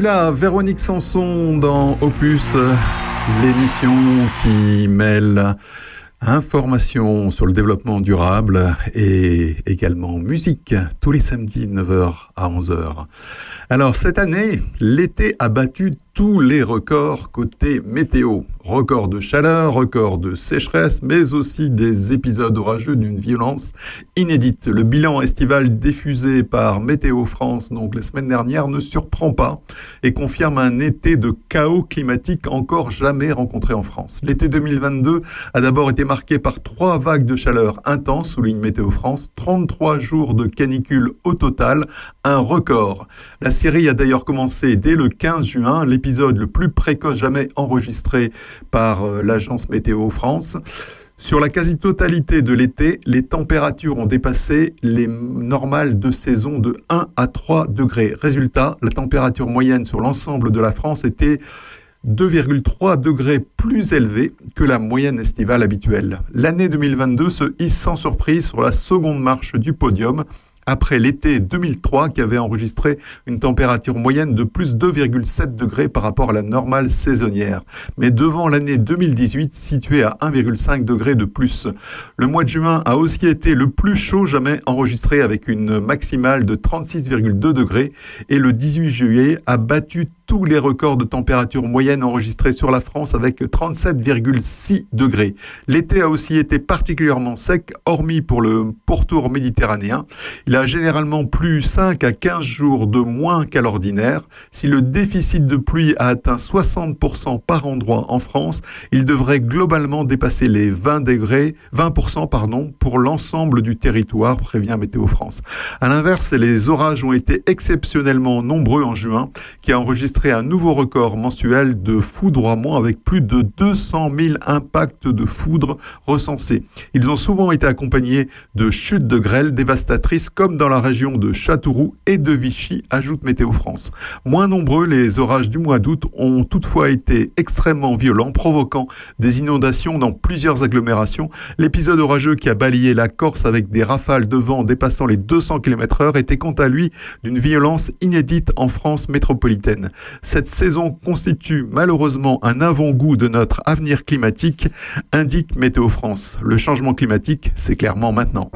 Là, Véronique Sanson, dans Opus, l'émission qui mêle information sur le développement durable et également musique, tous les samedis 9h à 11h. Alors cette année, l'été a battu tous les records côté météo. Record de chaleur, record de sécheresse, mais aussi des épisodes orageux d'une violence inédite. Le bilan estival diffusé par Météo France donc la semaine dernière ne surprend pas et confirme un été de chaos climatique encore jamais rencontré en France. L'été 2022 a d'abord été marqué par trois vagues de chaleur intenses, souligne Météo France, 33 jours de canicule au total, un record. La série a d'ailleurs commencé dès le 15 juin, l'épisode le plus précoce jamais enregistré par euh, l'agence Météo France. Sur la quasi-totalité de l'été, les températures ont dépassé les normales de saison de 1 à 3 degrés. Résultat, la température moyenne sur l'ensemble de la France était 2,3 degrés plus élevée que la moyenne estivale habituelle. L'année 2022 se hisse sans surprise sur la seconde marche du podium après l'été 2003 qui avait enregistré une température moyenne de plus 2,7 degrés par rapport à la normale saisonnière, mais devant l'année 2018 située à 1,5 degré de plus. Le mois de juin a aussi été le plus chaud jamais enregistré avec une maximale de 36,2 degrés et le 18 juillet a battu tous les records de température moyenne enregistrés sur la France avec 37,6 degrés. L'été a aussi été particulièrement sec, hormis pour le pourtour méditerranéen. Il a généralement plu 5 à 15 jours de moins qu'à l'ordinaire. Si le déficit de pluie a atteint 60% par endroit en France, il devrait globalement dépasser les 20 degrés, 20% pardon, pour l'ensemble du territoire, prévient Météo France. À l'inverse, les orages ont été exceptionnellement nombreux en juin, qui a enregistré un nouveau record mensuel de foudroiement avec plus de 200 000 impacts de foudre recensés. Ils ont souvent été accompagnés de chutes de grêle dévastatrices comme dans la région de Châteauroux et de Vichy, ajoute Météo France. Moins nombreux, les orages du mois d'août ont toutefois été extrêmement violents, provoquant des inondations dans plusieurs agglomérations. L'épisode orageux qui a balayé la Corse avec des rafales de vent dépassant les 200 km/h était quant à lui d'une violence inédite en France métropolitaine. Cette saison constitue malheureusement un avant-goût de notre avenir climatique, indique Météo France. Le changement climatique, c'est clairement maintenant.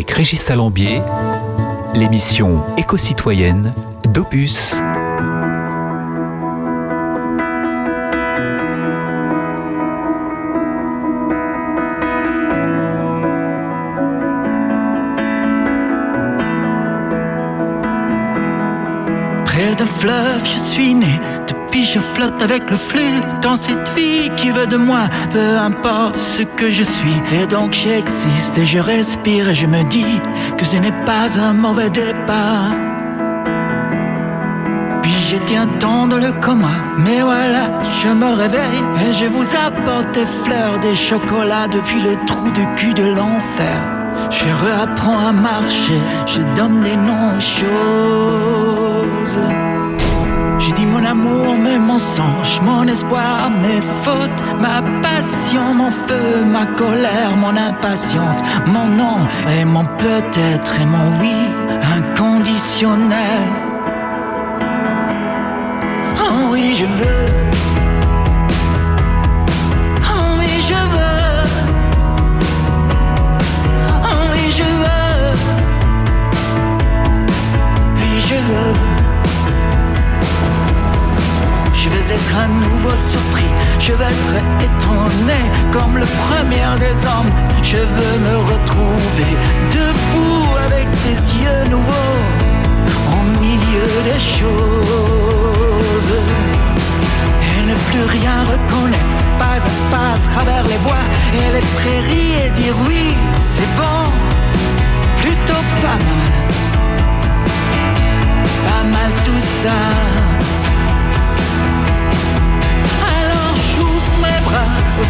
Avec Régis Salambier, l'émission éco-citoyenne d'Opus. Près d'un fleuve, je suis né. Depuis, je flotte avec le flux dans cette vie qui veut de moi. Peu importe ce que je suis. Et donc, j'existe et je respire et je me dis que ce n'est pas un mauvais départ. Puis j'étais un temps dans le coma, mais voilà, je me réveille et je vous apporte des fleurs, des chocolats depuis le trou de cul de l'enfer. Je réapprends à marcher, je donne des noms aux choses. Je dis mon amour, mes mensonges, mon espoir, mes fautes, ma passion, mon feu, ma colère, mon impatience, mon non et mon peut-être et mon oui inconditionnel. Oh oui, je veux. Oh à nouveau surpris, je vais être étonné comme le premier des hommes. Je veux me retrouver debout avec des yeux nouveaux au milieu des choses et ne plus rien reconnaître, pas à pas à travers les bois et les prairies et dire oui, c'est bon, plutôt pas mal, pas mal tout ça.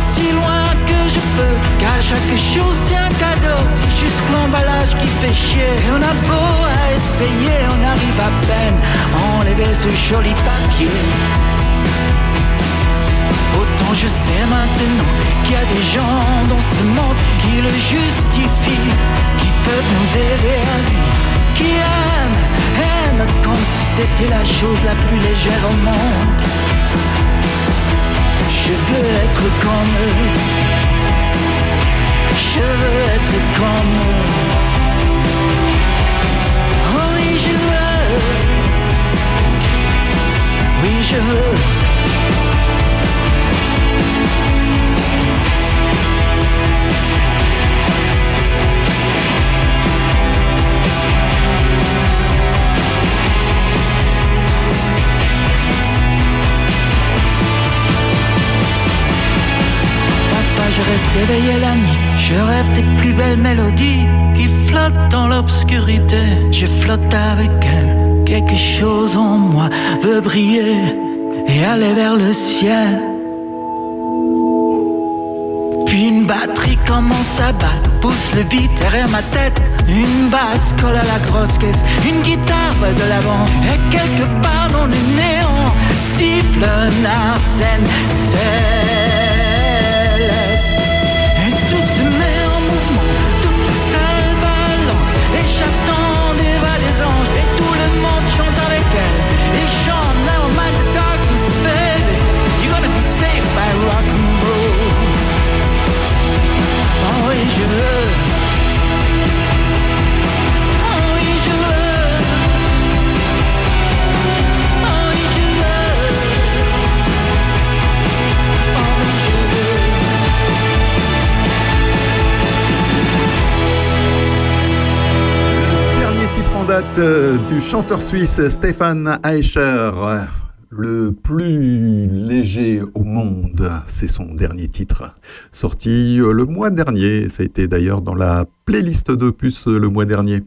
Aussi loin que je peux. Car chaque chose c'est un cadeau C'est juste l'emballage qui fait chier. Et on a beau à essayer On arrive à peine à enlever ce joli papier. Autant je sais maintenant qu'il y a des gens dans ce monde qui le justifient, qui peuvent nous aider à vivre, qui aiment, aiment comme si c'était la chose la plus légère au monde. Je veux être comme eux. Je veux être comme eux. Oh oui, je veux. Oui, je veux. Je reste éveillé la nuit, je rêve des plus belles mélodies qui flottent dans l'obscurité. Je flotte avec elle, quelque chose en moi veut briller et aller vers le ciel. Puis une batterie commence à battre, pousse le beat derrière ma tête. Une basse colle à la grosse caisse, une guitare va de l'avant. Et quelque part dans le néant, siffle un arsène. J'attends en date euh, du chanteur suisse Stéphane Eicher. Le plus léger au monde, c'est son dernier titre, sorti euh, le mois dernier. Ça a été d'ailleurs dans la playlist d'Opus euh, le mois dernier.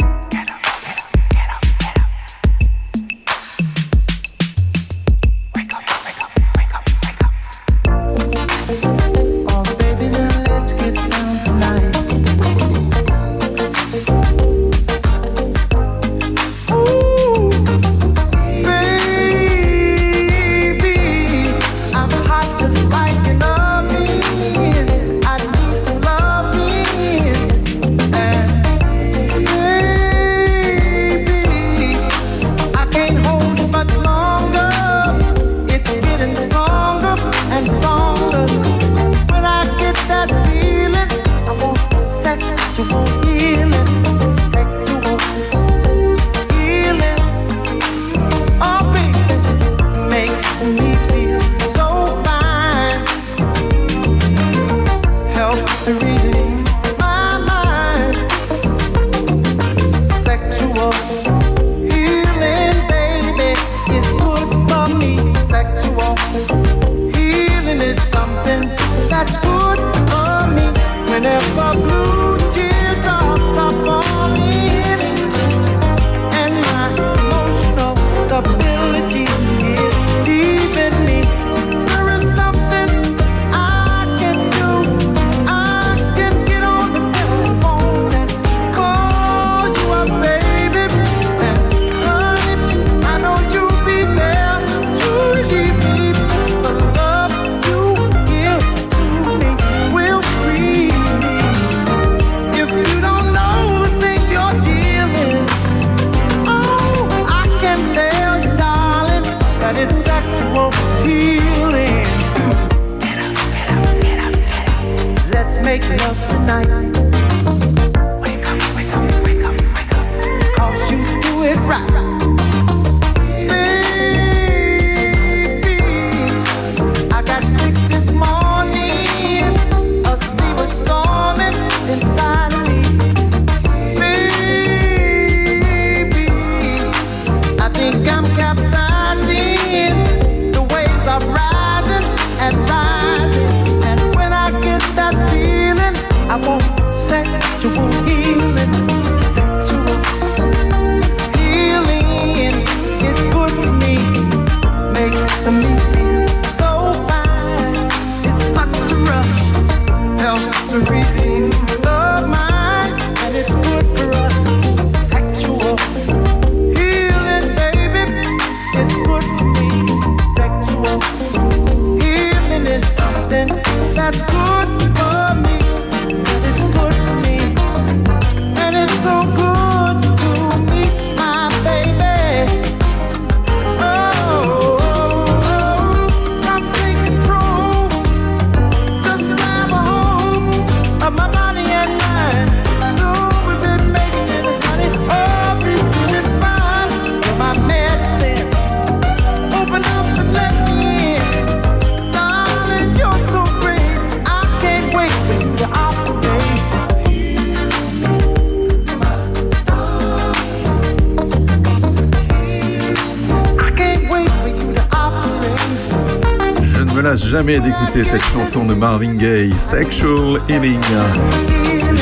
Cette chanson de Marvin Gaye, Sexual Healing.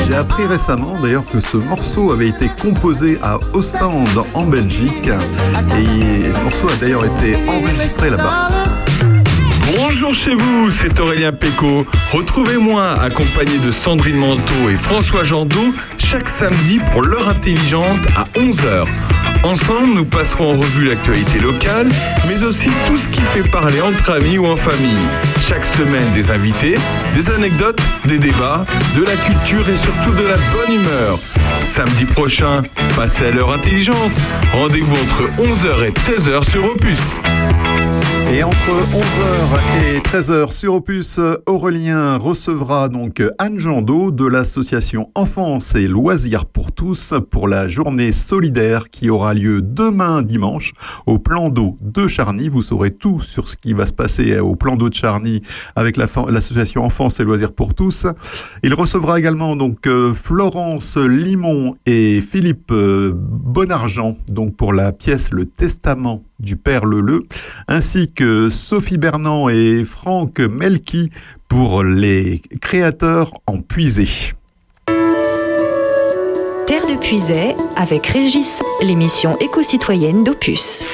J'ai appris récemment d'ailleurs que ce morceau avait été composé à Ostende en Belgique et le morceau a d'ailleurs été enregistré là-bas. Bonjour chez vous, c'est Aurélien Péco. Retrouvez-moi accompagné de Sandrine Manteau et François Jandot chaque samedi pour l'heure intelligente à 11h. Ensemble, nous passerons en revue l'actualité locale, mais aussi tout ce qui fait parler entre amis ou en famille. Chaque semaine, des invités, des anecdotes, des débats, de la culture et surtout de la bonne humeur. Samedi prochain, passez à l'heure intelligente. Rendez-vous entre 11h et 13h sur Opus. Et entre 11h et 13h sur Opus, Aurélien recevra donc Anne Jandot de l'association Enfance et Loisirs pour la journée solidaire qui aura lieu demain dimanche au plan d'eau de Charny. Vous saurez tout sur ce qui va se passer au plan d'eau de Charny avec l'association Enfance et Loisirs pour tous. Il recevra également donc euh, Florence Limon et Philippe euh, Bonargent donc pour la pièce Le Testament du Père Leleu, ainsi que Sophie Bernand et Franck Melki pour les créateurs en puisée. Puisay avec Régis, l'émission éco-citoyenne d'Opus.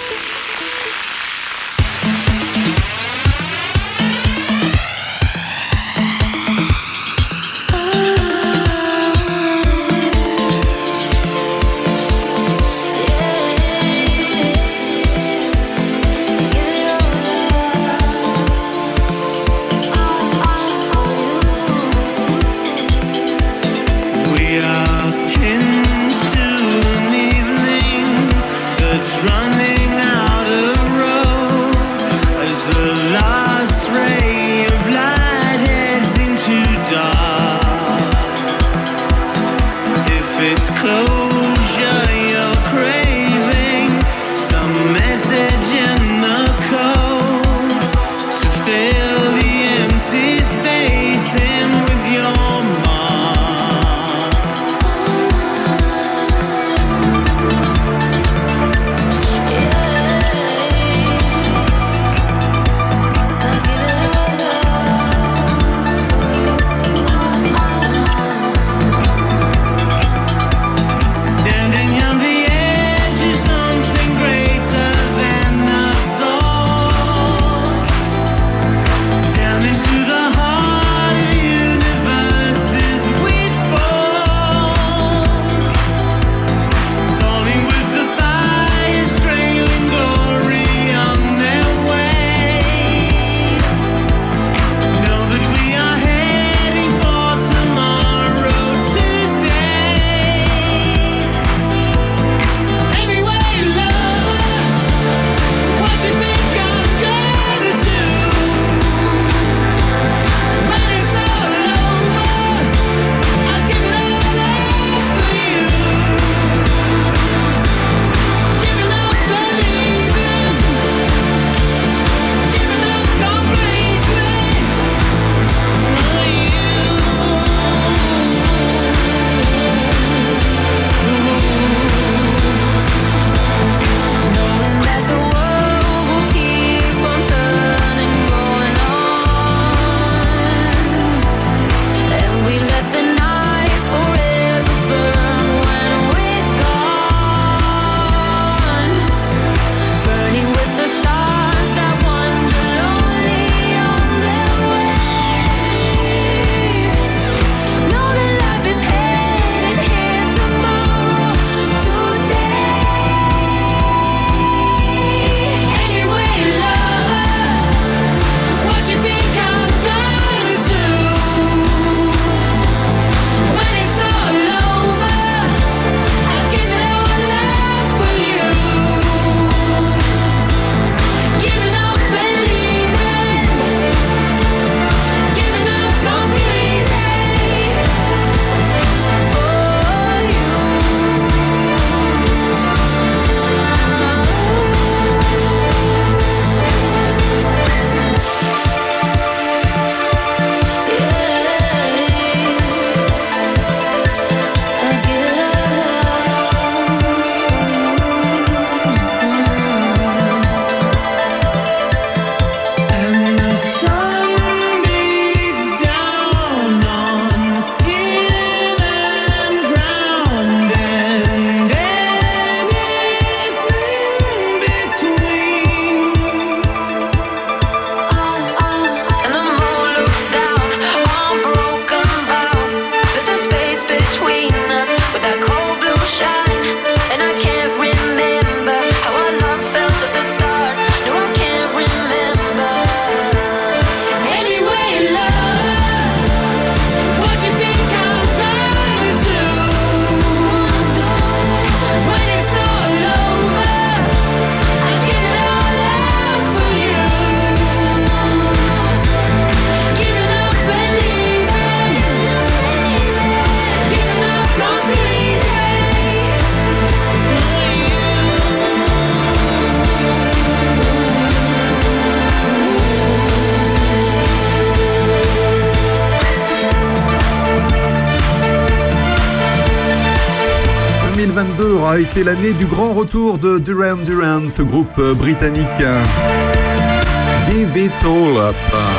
2022 aura été l'année du grand retour de Duran Duran, ce groupe euh, britannique. Up.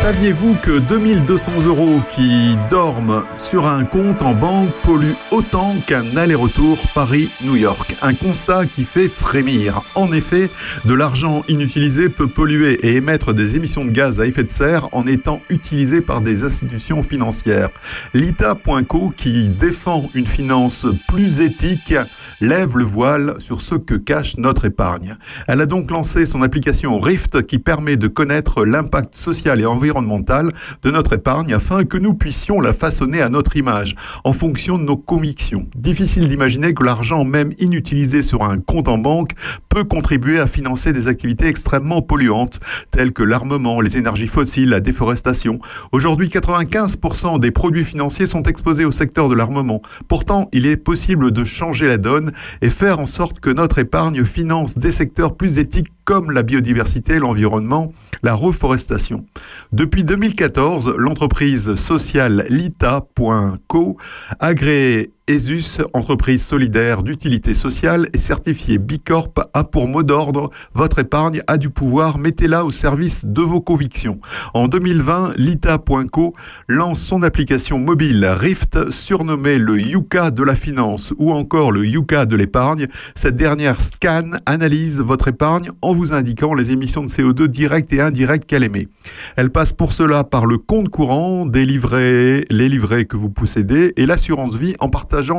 Saviez-vous que 2200 euros qui dorment sur un compte en banque polluent autant qu'un aller-retour Paris-New York? Un constat qui fait frémir. En effet, de l'argent inutilisé peut polluer et émettre des émissions de gaz à effet de serre en étant utilisé par des institutions financières. L'ITA.co, qui défend une finance plus éthique, lève le voile sur ce que cache notre épargne. Elle a donc lancé son application Rift qui permet de connaître l'impact social et environnemental de notre épargne afin que nous puissions la façonner à notre image en fonction de nos convictions. Difficile d'imaginer que l'argent même inutilisé sur un compte en banque peut contribuer à financer des activités extrêmement polluantes telles que l'armement, les énergies fossiles, la déforestation. Aujourd'hui, 95% des produits financiers sont exposés au secteur de l'armement. Pourtant, il est possible de changer la donne et faire en sorte que notre épargne finance des secteurs plus éthiques comme la biodiversité, l'environnement, la reforestation. Depuis 2014, l'entreprise sociale Lita.co, agréée ESUS, entreprise solidaire d'utilité sociale et certifiée Bicorp, a pour mot d'ordre Votre épargne a du pouvoir, mettez-la au service de vos convictions. En 2020, Lita.co lance son application mobile Rift, surnommée le Yuka de la finance ou encore le Yuka de l'épargne. Cette dernière scanne, analyse votre épargne en vous indiquant les émissions de CO2 directes et indirectes qu'elle émet. Elle passe pour cela par le compte courant, des livrets, les livrets que vous possédez et l'assurance vie en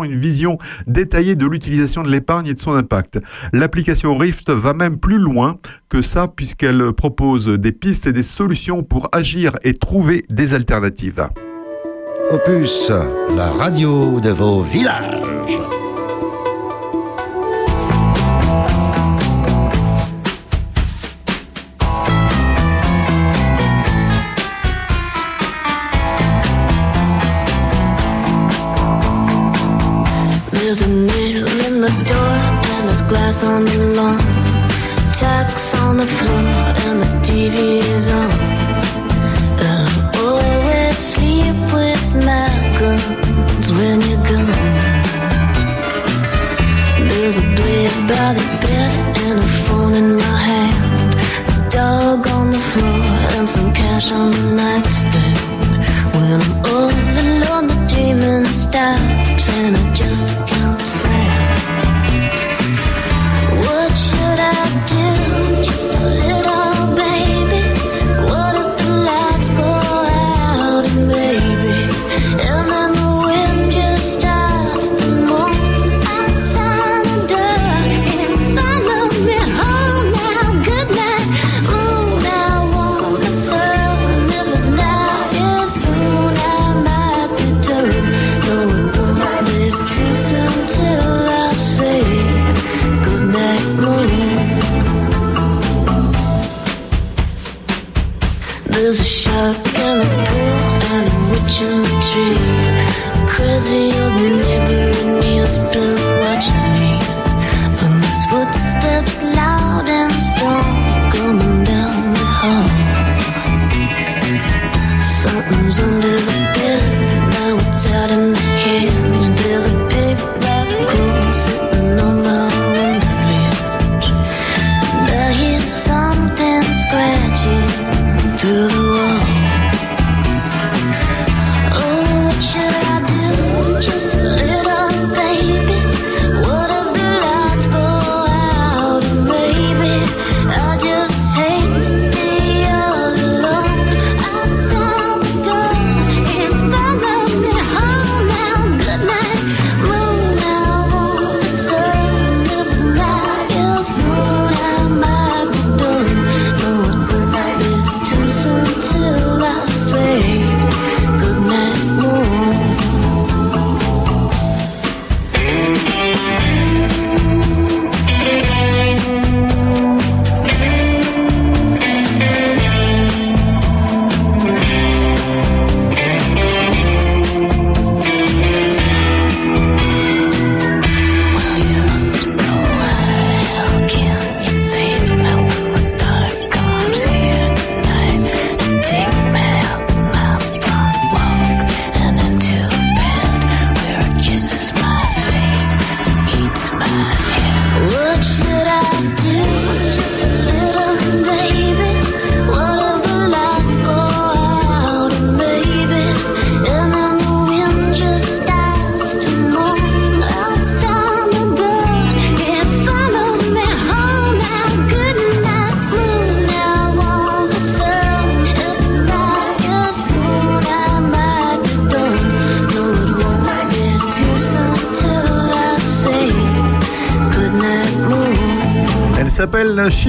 une vision détaillée de l'utilisation de l'épargne et de son impact. L'application Rift va même plus loin que ça puisqu'elle propose des pistes et des solutions pour agir et trouver des alternatives. Opus, la radio de vos villages. There's a nail in the door and there's glass on the lawn. Tacks on the floor and the TV is on. And I always sleep with my guns when you're gone. There's a blade by the bed and a phone in my hand. A dog on the floor and some cash on the nightstand. When I'm all alone, the dreaming stops and I just can't sound. What should I do? Just a little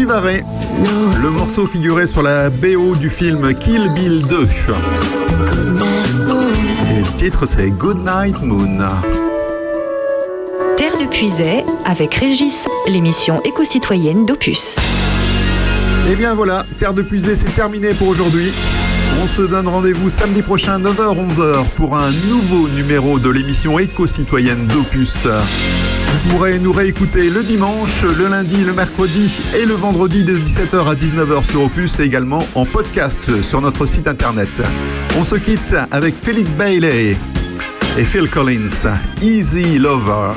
Le morceau figurait sur la BO du film Kill Bill 2. Et le titre c'est Good Night Moon. Terre de Puisay avec Régis, l'émission éco-citoyenne d'Opus. Et Eh bien voilà, Terre de Puisée, c'est terminé pour aujourd'hui. On se donne rendez-vous samedi prochain 9h-11h pour un nouveau numéro de l'émission éco-citoyenne d'Opus. Vous pourrez nous réécouter le dimanche, le lundi, le mercredi et le vendredi de 17h à 19h sur Opus et également en podcast sur notre site internet. On se quitte avec Philippe Bailey et Phil Collins, Easy Lover.